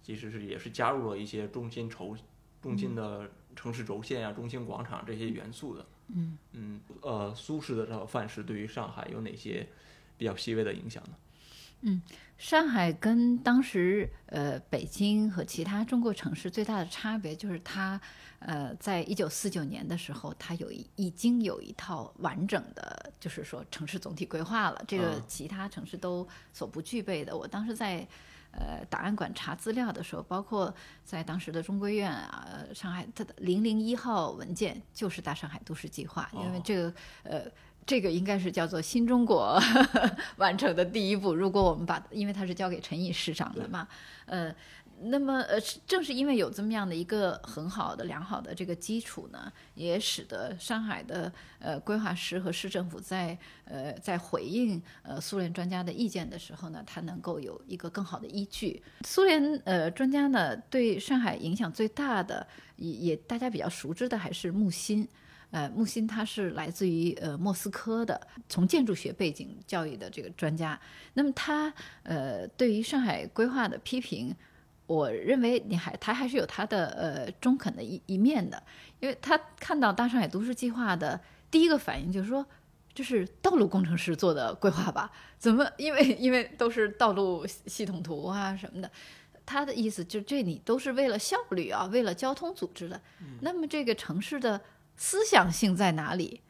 其实是也是加入了一些中心轴、中心的城市轴线啊、中心广场这些元素的。嗯嗯，呃，苏式的这套范式对于上海有哪些比较细微的影响呢？上海跟当时呃北京和其他中国城市最大的差别就是它呃在一九四九年的时候，它有一已经有一套完整的，就是说城市总体规划了，这个嗯其他城市都所不具备的。我当时在呃档案馆查资料的时候，包括在当时的中规院啊，呃上海它的零零一号文件就是大上海都市计划，因为哦这个呃。这个应该是叫做新中国 完成的第一步。如果我们把，因为它是交给陈毅市长的嘛，呃，那么呃，正是因为有这么样的一个很好的、良好的这个基础呢，也使得上海的呃规划师和市政府在呃在回应呃苏联专家的意见的时候呢，它能够有一个更好的依据。苏联呃专家呢对上海影响最大的，也也大家比较熟知的还是木心。呃，木心他是来自于呃莫斯科的，从建筑学背景教育的这个专家。那么他呃对于上海规划的批评，我认为你还他还是有他的呃中肯的一一面的，因为他看到大上海都市计划的第一个反应就是说，这是道路工程师做的规划吧？怎么？因为因为都是道路系系统图啊什么的。他的意思就这你都是为了效率啊，为了交通组织的。那么这个城市的思想性在哪里？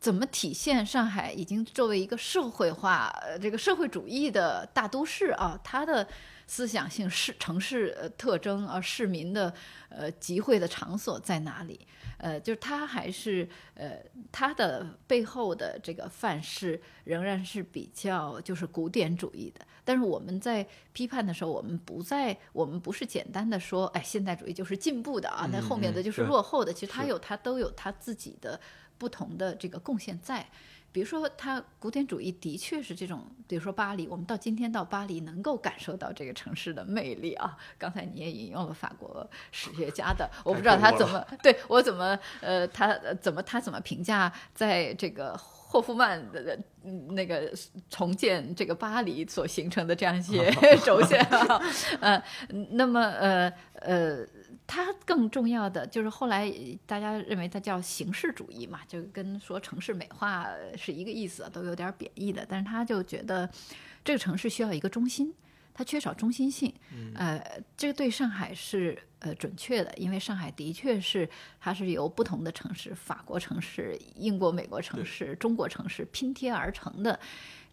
怎么体现上海已经作为一个社会化、呃这个社会主义的大都市啊，它的思想性市城市呃特征啊，市民的呃集会的场所在哪里？呃，就是它还是呃它的背后的这个范式仍然是比较就是古典主义的。但是我们在批判的时候，我们不在我们不是简单的说，哎，现代主义就是进步的啊，那后面的就是落后的。其实它有它都有它自己的不同的这个贡献在。比如说，它古典主义的确是这种，比如说巴黎，我们到今天到巴黎能够感受到这个城市的魅力啊。刚才你也引用了法国史学家的，我不知道他怎么对我怎么呃，他呃怎么他怎么评价在这个霍夫曼的嗯那个重建这个巴黎所形成的这样一些 轴线啊，呃，那么呃呃。它更重要的就是后来呃大家认为它叫形式主义嘛，就跟说城市美化是一个意思，都有点贬义的。但是他就觉得这个城市需要一个中心，它缺少中心性。呃，这个对上海是呃准确的，因为上海的确是它是由不同的城市，法国城市、英国、美国城市、中国城市拼贴而成的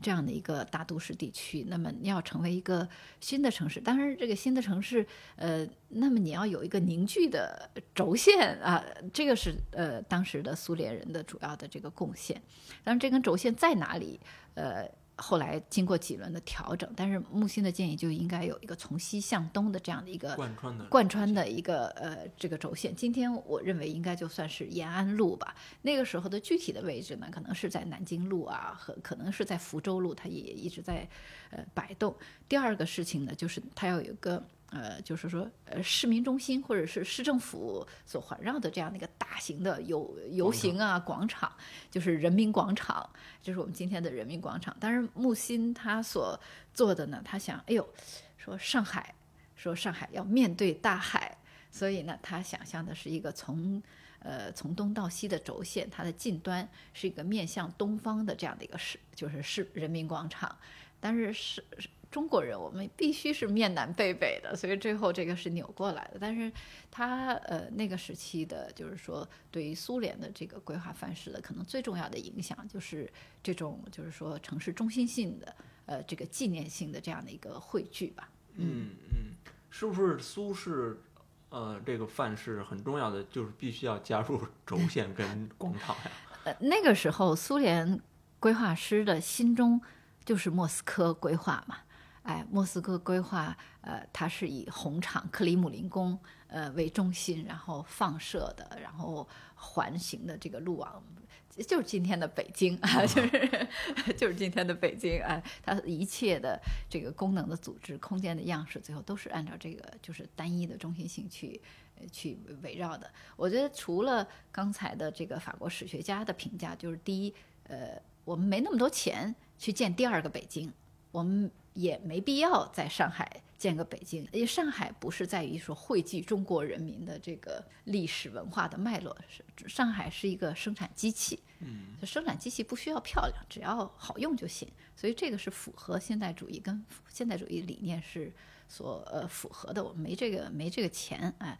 这样的一个大都市地区。那么你要成为一个新的城市，当然这个新的城市，呃，那么你要有一个凝聚的轴线啊，这个是呃当时的苏联人的主要的这个贡献。当然，这根轴线在哪里？呃，后来经过几轮的调整，但是木心的建议就应该有一个从西向东的这样的一个贯穿的贯穿的一个呃这个轴线。今天我认为应该就算是延安路吧。那个时候的具体的位置呢，可能是在南京路啊，和可能是在福州路，它也一直在呃摆动。第二个事情呢，就是它要有一个。呃，就是说，呃，市民中心或者是市政府所环绕的这样的一个大型的游游行啊广场，就是人民广场，就是我们今天的人民广场。但是木心他所做的呢，他想，哎呦，说上海，说上海要面对大海，所以呢，他想象的是一个从呃从东到西的轴线，它的近端是一个面向东方的这样的一个市，就是市人民广场，但是是。中国人，我们必须是面南背北的，所以最后这个是扭过来的。但是他呃那个时期的，就是说对于苏联的这个规划范式的可能最重要的影响，就是这种就是说城市中心性的呃这个纪念性的这样的一个汇聚吧。嗯嗯，是不是苏式呃这个范式很重要的，就是必须要加入轴线跟广场呀？呃，那个时候苏联规划师的心中就是莫斯科规划嘛。哎，莫斯科规划，呃，它是以红场克里姆林宫，呃为中心，然后放射的，然后环形的这个路网，就是今天的北京啊，就是 就是今天的北京啊，它一切的这个功能的组织、空间的样式，最后都是按照这个就是单一的中心性去去围绕的。我觉得除了刚才的这个法国史学家的评价，就是第一，呃，我们没那么多钱去建第二个北京，我们。也没必要在上海建个北京，因为上海不是在于说汇聚中国人民的这个历史文化的脉络，是上海是一个生产机器，嗯，生产机器不需要漂亮，只要好用就行，所以这个是符合现代主义跟现代主义理念是所呃符合的。我们没这个没这个钱，哎，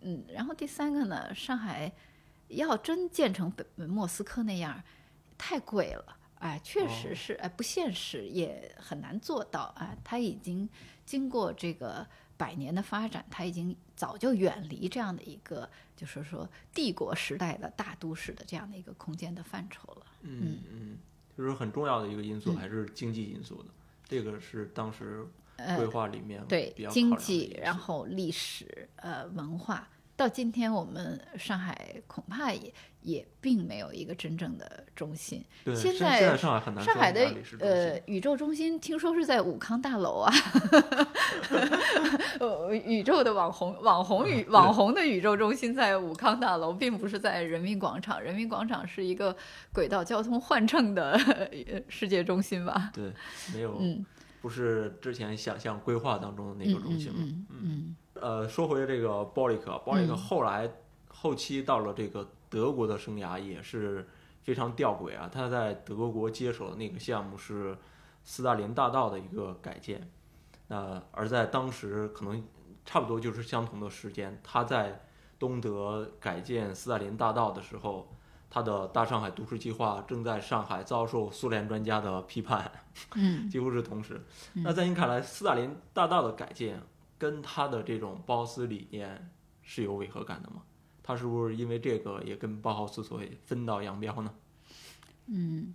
嗯，然后第三个呢，上海要真建成北莫斯科那样，太贵了。哎，确实是，哎，不现实，也很难做到啊。它已经经过这个百年的发展，它已经早就远离这样的一个，就是说帝国时代的大都市的这样的一个空间的范畴了。嗯嗯，就是很重要的一个因素还是经济因素的，这个是当时规划里面对经济，然后历史，呃，文化。到今天，我们上海恐怕也也并没有一个真正的中心。对，现在上海很难。上海的呃宇宙中心听说是在武康大楼啊，呃，宇宙的网红网红宇网红的宇宙中心在武康大楼，并不是在人民广场。人民广场是一个轨道交通换乘的世界中心吧？对，没有，嗯不是之前想象规划当中的那个中心了。嗯。呃，说回这个鲍里克，鲍里克后来后期到了这个德国的生涯也是非常吊诡啊。他在德国接手的那个项目是斯大林大道的一个改建，那而在当时可能差不多就是相同的时间，他在东德改建斯大林大道的时候，他的大上海都市计划正在上海遭受苏联专家的批判，嗯，几乎是同时。那在您看来，斯大林大道的改建？跟他的这种包斯理念是有违和感的吗？他是不是因为这个也跟包豪斯所谓分道扬镳呢？嗯，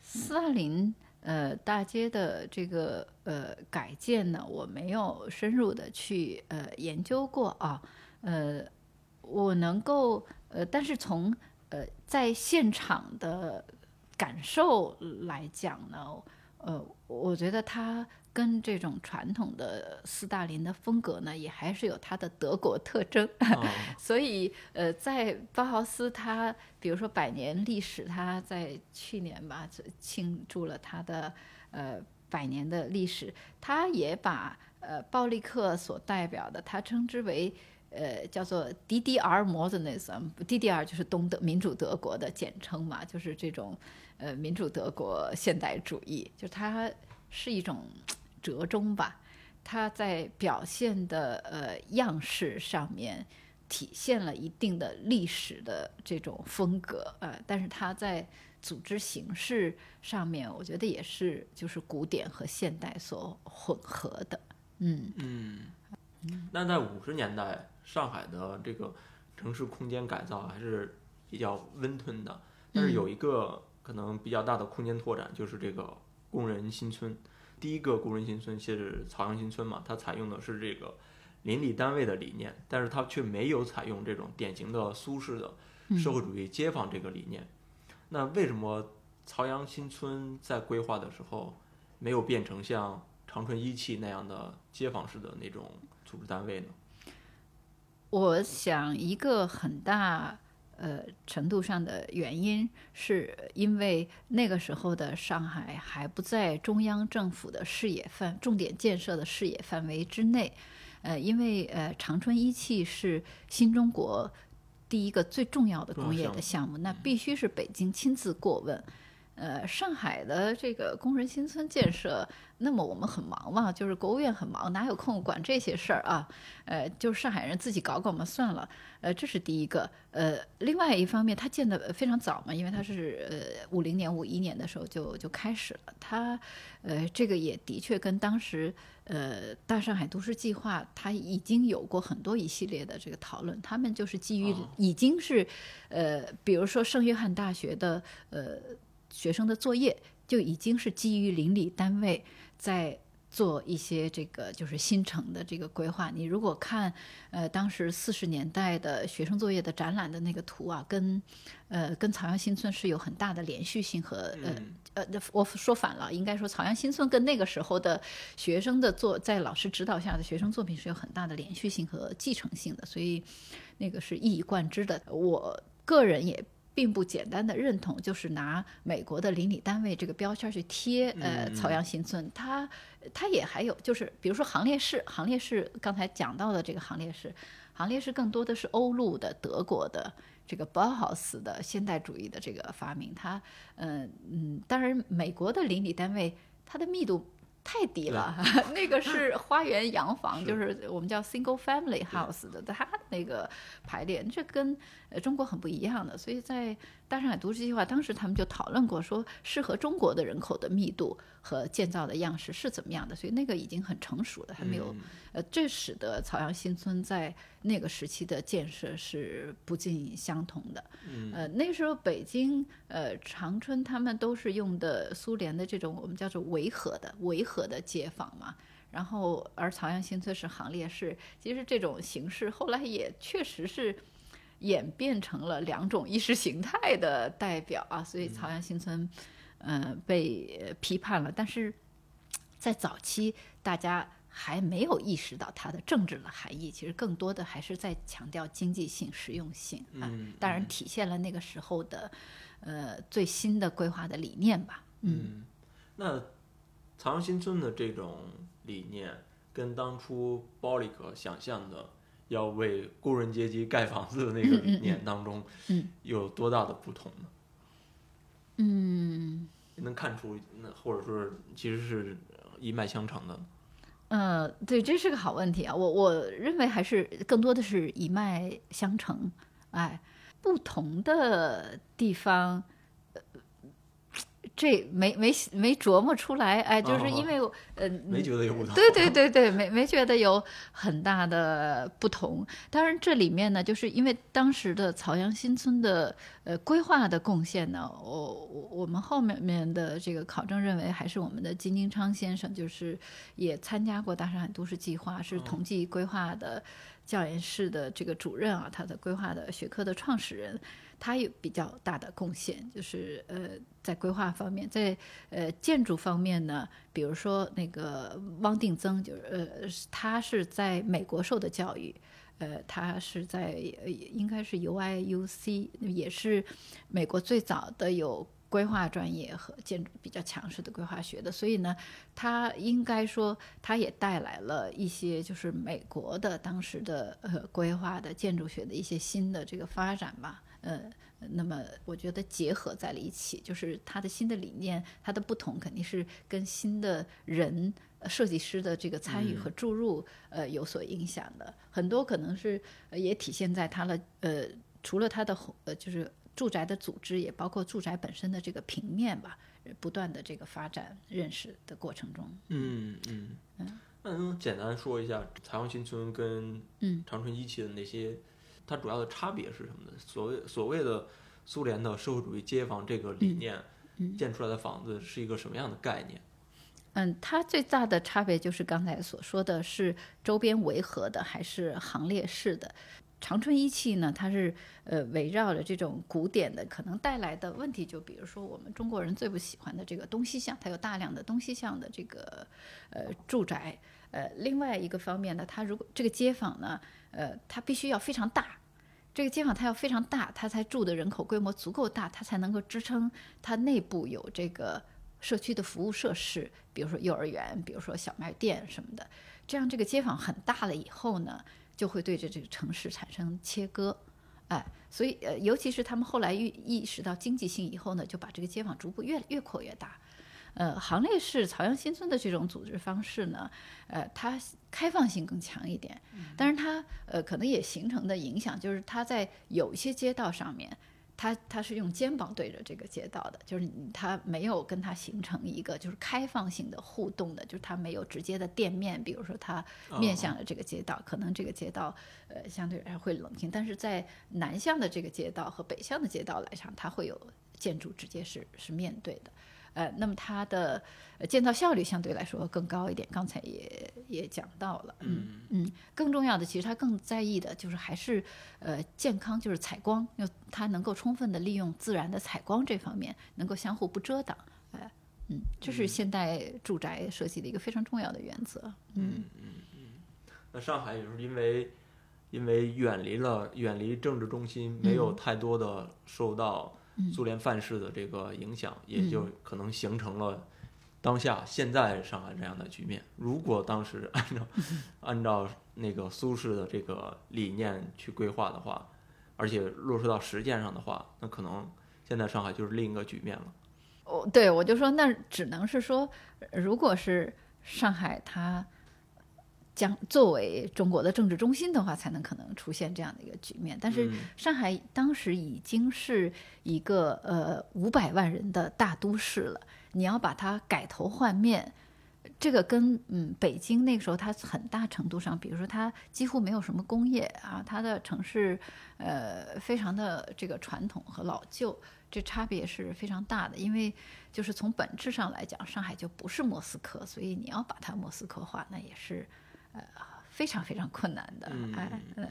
斯大林呃大街的这个呃改建呢，我没有深入的去呃研究过啊，呃，我能够呃，但是从呃在现场的感受来讲呢，呃，我觉得他。跟这种传统的斯大林的风格呢，也还是有它的德国特征。所以，呃，在包豪斯他，比如说百年历史，他在去年吧庆祝了他的呃百年的历史，他也把呃鲍利克所代表的，他称之为呃叫做 DDR modernism，DDR 就是东德民主德国的简称嘛，就是这种呃民主德国现代主义，就它是一种折中吧。它在表现的呃样式上面体现了一定的历史的这种风格，呃，但是它在组织形式上面，我觉得也是就是古典和现代所混合的，嗯嗯。那在五十年代，上海的这个城市空间改造还是比较温吞的，但是有一个可能比较大的空间拓展，就是这个工人新村。第一个工人新村是朝阳新村嘛，它采用的是这个邻里单位的理念，但是它却没有采用这种典型的苏式的社会主义街坊这个理念。那为什么朝阳新村在规划的时候没有变成像长春一汽那样的街坊式的那种组织单位呢？我想一个很大。呃，程度上的原因，是因为那个时候的上海还不在中央政府的视野范、重点建设的视野范围之内。呃，因为呃，长春一汽是新中国第一个最重要的工业的项目，那必须是北京亲自过问。呃，上海的这个工人新村建设，那么我们很忙嘛，就是国务院很忙，哪有空管这些事儿啊？呃，就是上海人自己搞搞嘛，算了。呃，这是第一个。呃，另外一方面，它建的非常早嘛，因为它是呃五零年、五一年的时候就就开始了。它呃，这个也的确跟当时呃大上海都市计划，它已经有过很多一系列的这个讨论。他们就是基于已经是呃，比如说圣约翰大学的呃。学生的作业就已经是基于邻里单位在做一些这个就是新城的这个规划。你如果看呃当时四十年代的学生作业的展览的那个图啊，跟呃跟朝阳新村是有很大的连续性和呃呃我说反了，应该说朝阳新村跟那个时候的学生的作在老师指导下的学生作品是有很大的连续性和继承性的，所以那个是一以贯之的。我个人也。并不简单的认同，就是拿美国的邻里单位这个标签去贴，呃，朝阳新村，它它也还有，就是比如说行列式，行列式刚才讲到的这个行列式，行列式更多的是欧陆的德国的这个 Bauhaus 的现代主义的这个发明，它，嗯嗯，当然美国的邻里单位它的密度。太低了，那个是花园洋房，就是我们叫 single family house 的，它那个排列，这跟呃中国很不一样的。所以在大上海都市计划当时，他们就讨论过，说适合中国的人口的密度和建造的样式是怎么样的。所以那个已经很成熟了，还没有，呃，这使得朝阳新村在那个时期的建设是不尽相同的。呃，那时候北京、呃长春他们都是用的苏联的这种我们叫做维和的维和。的街坊嘛，然后而朝阳新村是行列式，其实这种形式后来也确实是演变成了两种意识形态的代表啊，所以朝阳新村嗯被批判了，但是在早期大家还没有意识到它的政治的含义，其实更多的还是在强调经济性、实用性啊，当然体现了那个时候的呃最新的规划的理念吧，嗯，那。朝阳新村的这种理念，跟当初包里克想象的要为工人阶级盖房子的那个理念当中，有多大的不同呢？嗯，能看出那或者说其实是一脉相承的。嗯，对，这是个好问题啊。我我认为还是更多的是一脉相承。哎，不同的地方。这没没没琢磨出来，哎，就是因为呃，没觉得有不同。对对对对，没没觉得有很大的不同。当然，这里面呢，就是因为当时的朝阳新村的呃规划的贡献呢，我我我们后面面的这个考证认为，还是我们的金金昌先生，就是也参加过大上海都市计划，是同济规划的教研室的这个主任啊，他的规划的学科的创始人。他有比较大的贡献，就是呃，在规划方面，在呃建筑方面呢，比如说那个汪定增，就是呃，他是在美国受的教育，呃，他是在应该是 U I U C，也是美国最早的有规划专业和建筑比较强势的规划学的，所以呢，他应该说他也带来了一些就是美国的当时的呃规划的建筑学的一些新的这个发展吧，呃。那么我觉得结合在了一起，就是它的新的理念，它的不同肯定是跟新的人呃设计师的这个参与和注入呃有所影响的。很多可能是呃也体现在它的呃除了它的呃就是住宅的组织，也包括住宅本身的这个平面吧，呃不断的这个发展认识的过程中。嗯嗯嗯，那能简单说一下彩虹新村跟嗯长春一期的那些，它主要的差别是什么呢？所谓所谓的苏联的社会主义街坊这个理念，建出来的房子是一个什么样的概念？嗯，它最大的差别就是刚才所说的是周边围合的还是行列式的。长春一汽呢，它是呃围绕着这种古典的，可能带来的问题，就比如说我们中国人最不喜欢的这个东西向，它有大量的东西向的这个呃住宅。呃，另外一个方面呢，它如果这个街坊呢，呃，它必须要非常大，这个街坊它要非常大，它才住的人口规模足够大，它才能够支撑它内部有这个社区的服务设施，比如说幼儿园，比如说小卖店什么的。这样这个街坊很大了以后呢，就会对着这个城市产生切割，哎，所以呃，尤其是他们后来意意识到经济性以后呢，就把这个街坊逐步越越扩越大。呃，行列式朝阳新村的这种组织方式呢，呃，它开放性更强一点，但是它呃可能也形成的影响就是它在有一些街道上面。它它是用肩膀对着这个街道的，就是你它没有跟它形成一个就是开放性的互动的，就是它没有直接的店面，比如说它面向着这个街道，可能这个街道呃相对来说会冷清，但是在南向的这个街道和北向的街道来上，它会有建筑直接是是面对的，呃，那么它的呃建造效率相对来说更高一点，刚才也也讲到了，嗯嗯，更重要的其实它更在意的就是还是呃健康，就是采光，要它能够充分的利用自然的采光这方面，能够相互不遮挡，哎、嗯，这是现代住宅设计的一个非常重要的原则，嗯嗯。嗯那上海也是因为因为远离了远离政治中心，没有太多的受到苏联范式的这个影响，也就可能形成了当下现在上海这样的局面。如果当时按照 按照那个苏式的这个理念去规划的话，而且落实到实践上的话，那可能现在上海就是另一个局面了。哦对我就说，那只能是说，如果是上海它将作为中国的政治中心的话，才能可能出现这样的一个局面。但是嗯上海当时已经是一个呃五百万人的大都市了，你要把它改头换面。这个跟嗯北京那个时候，它很大程度上，比如说它几乎没有什么工业啊，它的城市呃非常的这个传统和老旧，这差别是非常大的。因为就是从本质上来讲，上海就不是莫斯科，所以你要把它莫斯科化，那也是呃非常非常困难的。嗯哎，嗯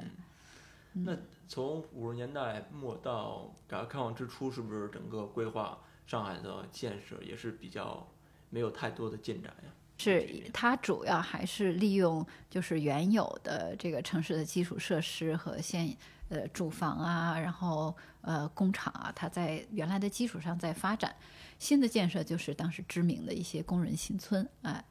那从五十年代末到改革开放之初，是不是整个规划上海的建设也是比较没有太多的进展呀？是它主要还是利用就是原有的这个城市的基础设施和现呃住房啊，然后呃工厂啊，它在原来的基础上在发展。新的建设就是当时知名的一些工人新村，哎、呃，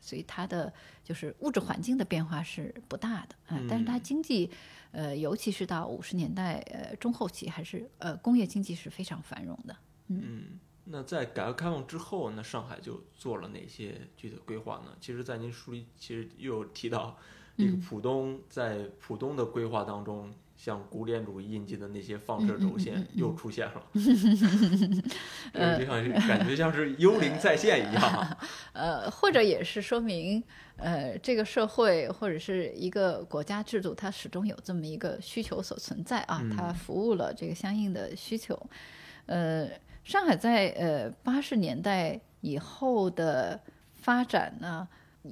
所以它的就是物质环境的变化是不大的，哎、但是它经济，呃，尤其是到五十年代呃中后期，还是呃工业经济是非常繁荣的。嗯，那在改革开放之后，那上海就做了哪些具体的规划呢？其实，在您书里其实又有提到，这个嗯浦东在浦东的规划当中，像古典主义印记的那些放射轴线又出现了，这就像是感觉像是幽灵再现一样。呃，或者也是说明，呃，这个社会或者是一个国家制度，它始终有这么一个需求所存在啊，它服务了这个相应的需求。呃，上海在呃八十年代以后的发展呢，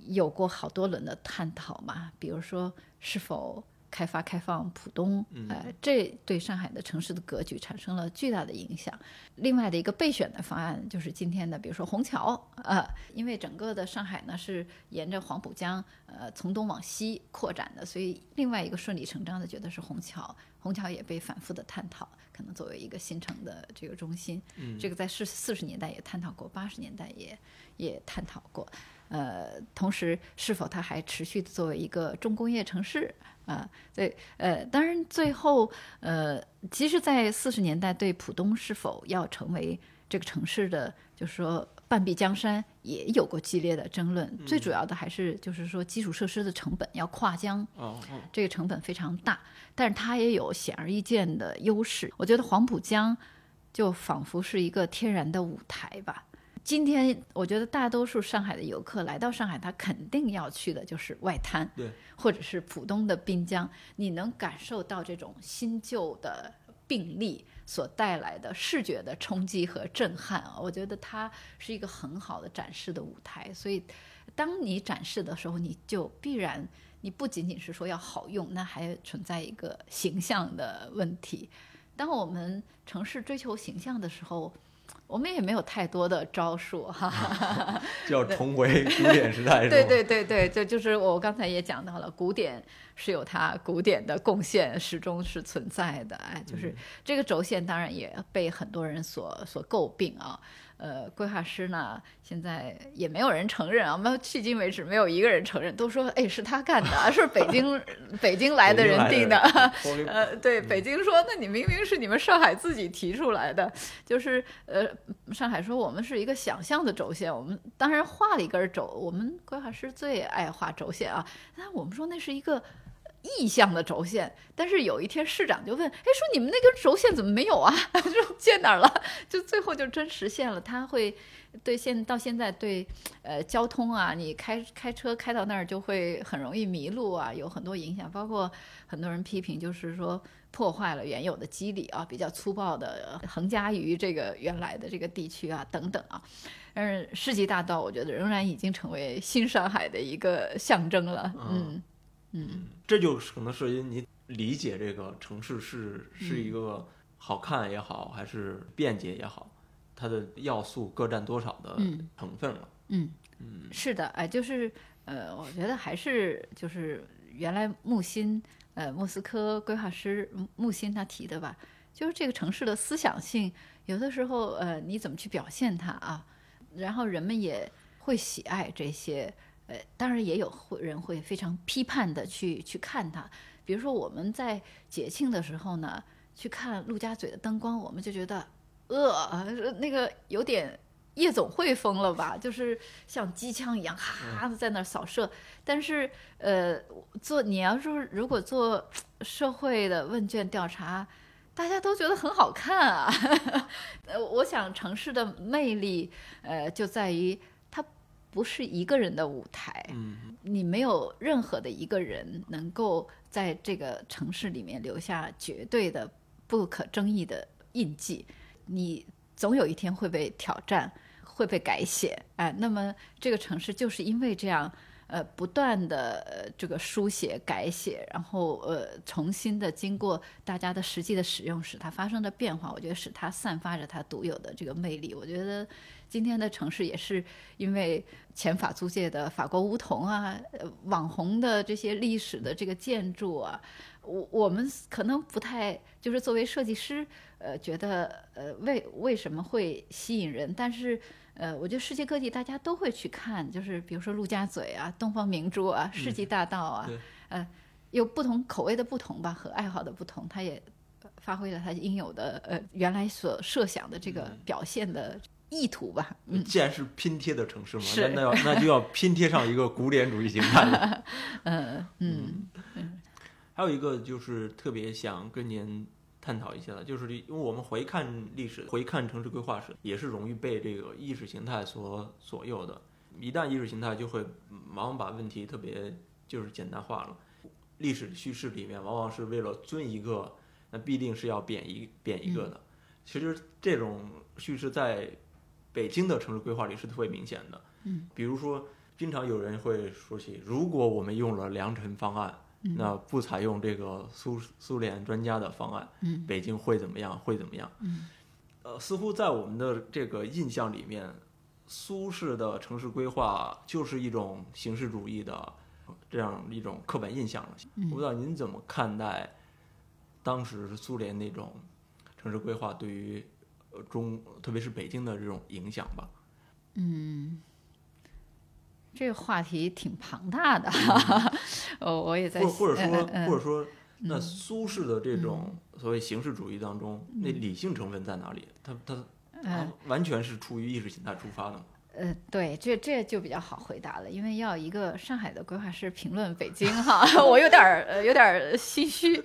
有过好多轮的探讨嘛，比如说是否开发开放浦东，呃，这对上海的城市的格局产生了巨大的影响。另外的一个备选的方案就是今天的，比如说虹桥，呃，因为整个的上海呢是沿着黄浦江，呃，从东往西扩展的，所以另外一个顺理成章的觉得是虹桥。虹桥也被反复的探讨，可能作为一个新城的这个中心，这个在四四十年代也探讨过，八十年代也也探讨过。呃，同时是否它还持续的作为一个重工业城市啊？对，呃，当然最后呃，其实，在四十年代对浦东是否要成为这个城市的，就是说半壁江山，也有过激烈的争论。最主要的还是就是说基础设施的成本要跨江，这个成本非常大，但是它也有显而易见的优势。我觉得黄浦江就仿佛是一个天然的舞台吧。今天我觉得大多数上海的游客来到上海，他肯定要去的就是外滩，对，或者是浦东的滨江。你能感受到这种新旧的并立所带来的视觉的冲击和震撼啊！我觉得它是一个很好的展示的舞台。所以，当你展示的时候，你就必然你不仅仅是说要好用，那还存在一个形象的问题。当我们城市追求形象的时候。我们也没有太多的招数哈，就要重回古典时代。对对对对，就就是我刚才也讲到了，古典是有它古典的贡献，始终是存在的。哎，就是这个轴线，当然也被很多人所所诟病啊。呃，规划师呢，现在也没有人承认啊。我们迄今为止没有一个人承认，都说哎是他干的，是北京 北京来的人定的。呃，对，北京说，那你明明是你们上海自己提出来的，就是呃，上海说我们是一个想象的轴线，我们当然画了一根轴，我们规划师最爱画轴线啊。那我们说那是一个。意向的轴线，但是有一天市长就问：“哎，说你们那根轴线怎么没有啊？就建哪儿了？”就最后就真实现了。他会对现到现在对呃交通啊，你开开车开到那儿就会很容易迷路啊，有很多影响。包括很多人批评，就是说破坏了原有的机理啊，比较粗暴的横加于这个原来的这个地区啊等等啊。但是世纪大道，我觉得仍然已经成为新上海的一个 象征了。嗯。嗯，这就可能是因你理解这个城市是是一个好看也好，还是便捷也好，它的要素各占多少的成分了。嗯嗯，是的，哎，就是呃，我觉得还是就是原来木心呃莫斯科规划师木心他提的吧，就是这个城市的思想性，有的时候呃你怎么去表现它啊，然后人们也会喜爱这些。呃，当然也有会人会非常批判的去去看它，比如说我们在节庆的时候呢，去看陆家嘴的灯光，我们就觉得，呃，那个有点夜总会风了吧，就是像机枪一样，哈的在那儿扫射。但是，呃，做你要说如果做社会的问卷调查，大家都觉得很好看啊。呃，我想城市的魅力，呃，就在于。不是一个人的舞台，你没有任何的一个人能够在这个城市里面留下绝对的、不可争议的印记。你总有一天会被挑战，会被改写。哎，那么这个城市就是因为这样。呃，不断的这个书写、改写，然后呃，重新的经过大家的实际的使用，使它发生的变化，我觉得使它散发着它独有的这个魅力。我觉得今天的城市也是因为前法租界的法国梧桐啊，呃网红的这些历史的这个建筑啊，我我们可能不太就是作为设计师，呃，觉得呃为为什么会吸引人，但是。呃，我觉得世界各地大家都会去看，就是比如说陆家嘴啊、东方明珠啊、世纪大道啊，呃，有不同口味的不同吧，和爱好的不同，它也发挥了它应有的呃原来所设想的这个表现的意图吧。既然是拼贴的城市嘛，那那要那就要拼贴上一个古典主义形态了。嗯嗯嗯，还有一个就是特别想跟您。探讨一下的，就是因为我们回看历史，回看城市规划时，也是容易被这个意识形态所左右的。一旦意识形态就会往往把问题特别就是简单化了。历史叙事里面往往是为了尊一个，那必定是要贬一贬一个的。其实这种叙事在北京的城市规划里是特别明显的。嗯，比如说，经常有人会说起，如果我们用了良辰方案，那不采用这个苏苏联专家的方案，嗯北京会怎么样？会怎么样？嗯呃，似乎在我们的这个印象里面，苏式的城市规划就是一种形式主义的这样一种刻板印象了。嗯我不知道您怎么看待当时苏联那种城市规划对于呃中，特别是北京的这种影响吧？嗯，这个话题挺庞大的，哦，我也在或或者说，或者说，那嗯苏轼的这种所谓形式主义当中，那理性成分在哪里？它它它嗯完全是出于意识形态出发的吗？呃，对，这这就比较好回答了，因为要一个上海的规划师评论北京哈，我有点儿呃有点儿心虚。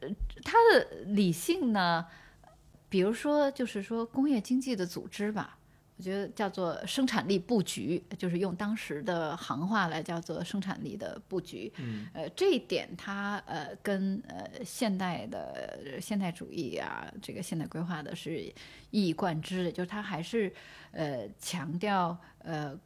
呃它的理性呢，比如说就是说工业经济的组织吧，我觉得叫做生产力布局，就是用当时的行话来叫做生产力的布局。嗯呃，这一点它呃跟呃现代的呃现代主义啊，这个现代规划的是一以贯之的，就是它还是呃强调呃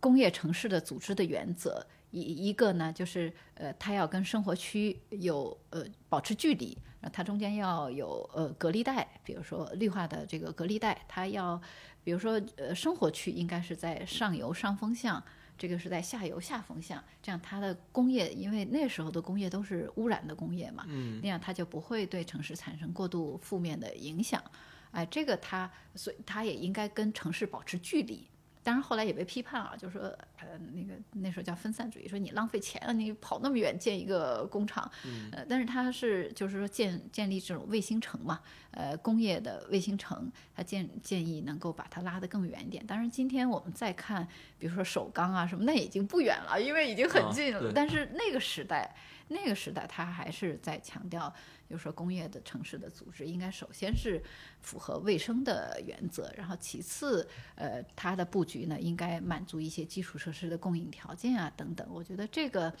工业城市的组织的原则。一一个呢，就是呃，它要跟生活区有呃保持距离，然后它中间要有呃隔离带，比如说绿化的这个隔离带，它要比如说呃生活区应该是在上游上风向，这个是在下游下风向，这样它的工业，因为那时候的工业都是污染的工业嘛，嗯那样它就不会对城市产生过度负面的影响。哎，这个它，所以它也应该跟城市保持距离。当然后来也被批判啊，就说呃那个那时候叫分散主义，说你浪费钱了，你跑那么远建一个工厂，呃，但是它是就是说建建立这种卫星城嘛，呃，工业的卫星城，它建建议能够把它拉得更远一点。当然今天我们再看，比如说首钢啊什么，那已经不远了，因为已经很啊近了。对但是那个时代，那个时代他还是在强调，就是说工业的城市的组织应该首先是符合卫生的原则，然后其次，呃，它的布局呢应该满足一些基础设施的供应条件啊等等。我觉得这个，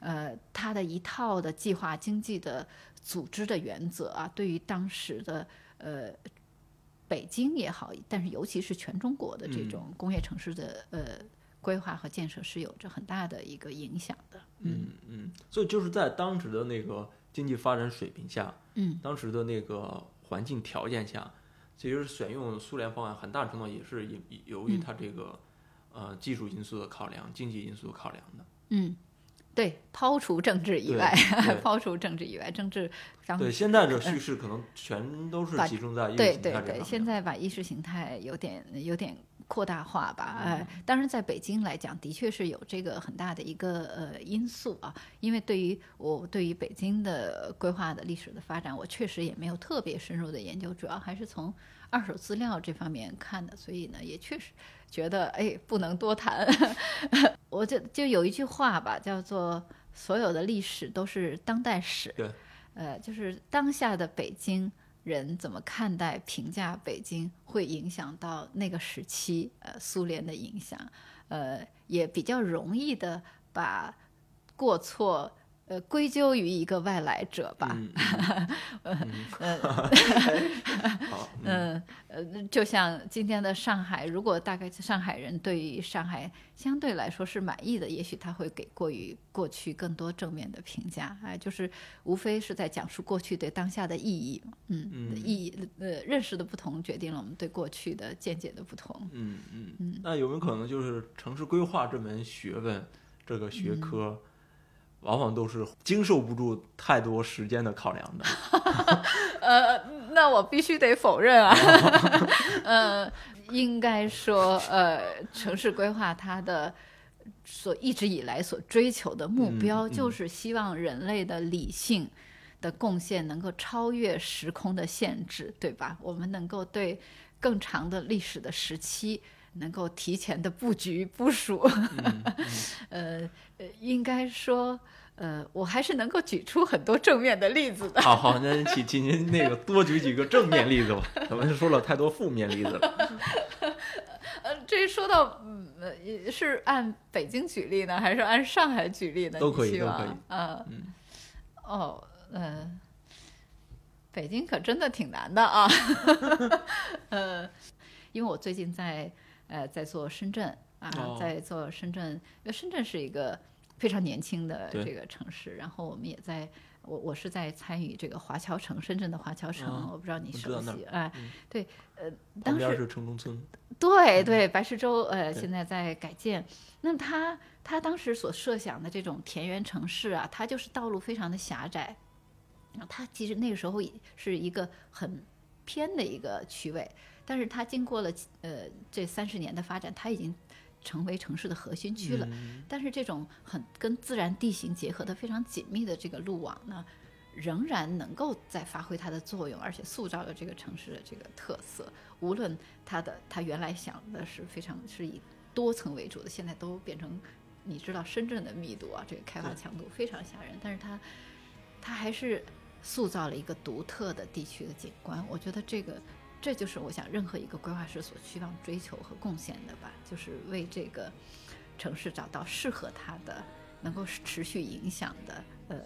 呃，它的一套的计划经济的组织的原则啊，对于当时的呃北京也好，但是尤其是全中国的这种工业城市的、呃规划和建设是有着很大的一个影响的。嗯嗯，所以就是在当时的那个经济发展水平下，嗯，当时的那个环境条件下，其实选用苏联方案很大程度也是由由于它这个、呃技术因素的考量、经济因素考量的。嗯，对，抛除政治以对外对，抛除政治以外，政治当对，现在的叙事可能全都是集中在意识对形态这对对，现。在把意识形态有点有点扩大化吧，嗯。呃，当然在北京来讲，的确是有这个很大的一个呃因素啊，因为对于我对于北京的规划的历史的发展，我确实也没有特别深入的研究，主要还是从二手资料这方面看的，所以呢，也确实觉得哎不能多谈，我就就有一句话吧，叫做所有的历史都是当代史，对，呃，就是当下的北京。人怎么看待、评价北京，会影响到那个时期，呃，苏联的影响，呃，也比较容易的把过错，呃，归咎于一个外来者吧。嗯，呃，呃，就像今天的上海，如果大概上海人对于上海相对来说是满意的，也许他会给过于过去更多正面的评价，哎，就是无非是在讲述过去对当下的意义，嗯，嗯。意义呃认识的不同，决定了我们对过去的见解的不同。嗯嗯，那有没有可能就是城市规划这门学问，这个学科，往往都是经受不住太多时间的考量的？呃，那我必须得否认啊。呃，应该说，呃，城市规划它的所一直以来所追求的目标，就是希望人类的理性的贡献能够超越时空的限制，对吧？我们能够对更长的历史的时期。能够提前的布局部署，呃呃，应该说，呃，我还是能够举出很多正面的例子的。好好，那请请您那个多举几个正面例子吧，咱们说了太多负面例子了。呃，这说到，嗯，呃是按北京举例呢，还是按上海举例呢？都可以都可以啊，嗯哦，呃，北京可真的挺难的啊。呃，因为我最近在呃在做深圳啊，哦在做深圳，因为深圳是一个非常年轻的这个城市。然后我们也在，我我是在参与这个华侨城，深圳的华侨城，啊我不知道你熟悉，哎，嗯对，呃，当时是城中村，对对，白石洲呃现在在改建。那么他他当时所设想的这种田园城市啊，它就是道路非常的狭窄，啊，它其实那个时候也是一个很偏的一个区位，但是它经过了呃这三十年的发展，它已经成为城市的核心区了。嗯但是这种很跟自然地形结合的非常紧密的这个路网呢，仍然能够在发挥它的作用，而且塑造了这个城市的这个特色。无论它的它原来想的是非常是以多层为主的，现在都变成你知道深圳的密度啊，这个开发强度非常吓人，但是它它还是塑造了一个独特的地区的景观。我觉得这个。这就是我想任何一个规划师所希望追求和贡献的吧，就是为这个城市找到适合它的、能够持续影响的呃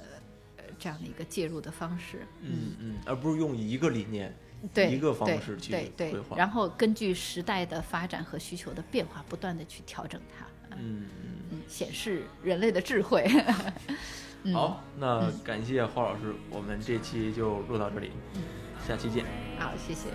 呃这样的一个介入的方式。嗯嗯，而不是用一个理念，对一个方式去对对规划然后根据时代的发展和需求的变化，不断的去调整它，嗯嗯。嗯，显示人类的智慧。嗯好，那感谢花老师，我们这期就录到这里，下期见。好，谢谢。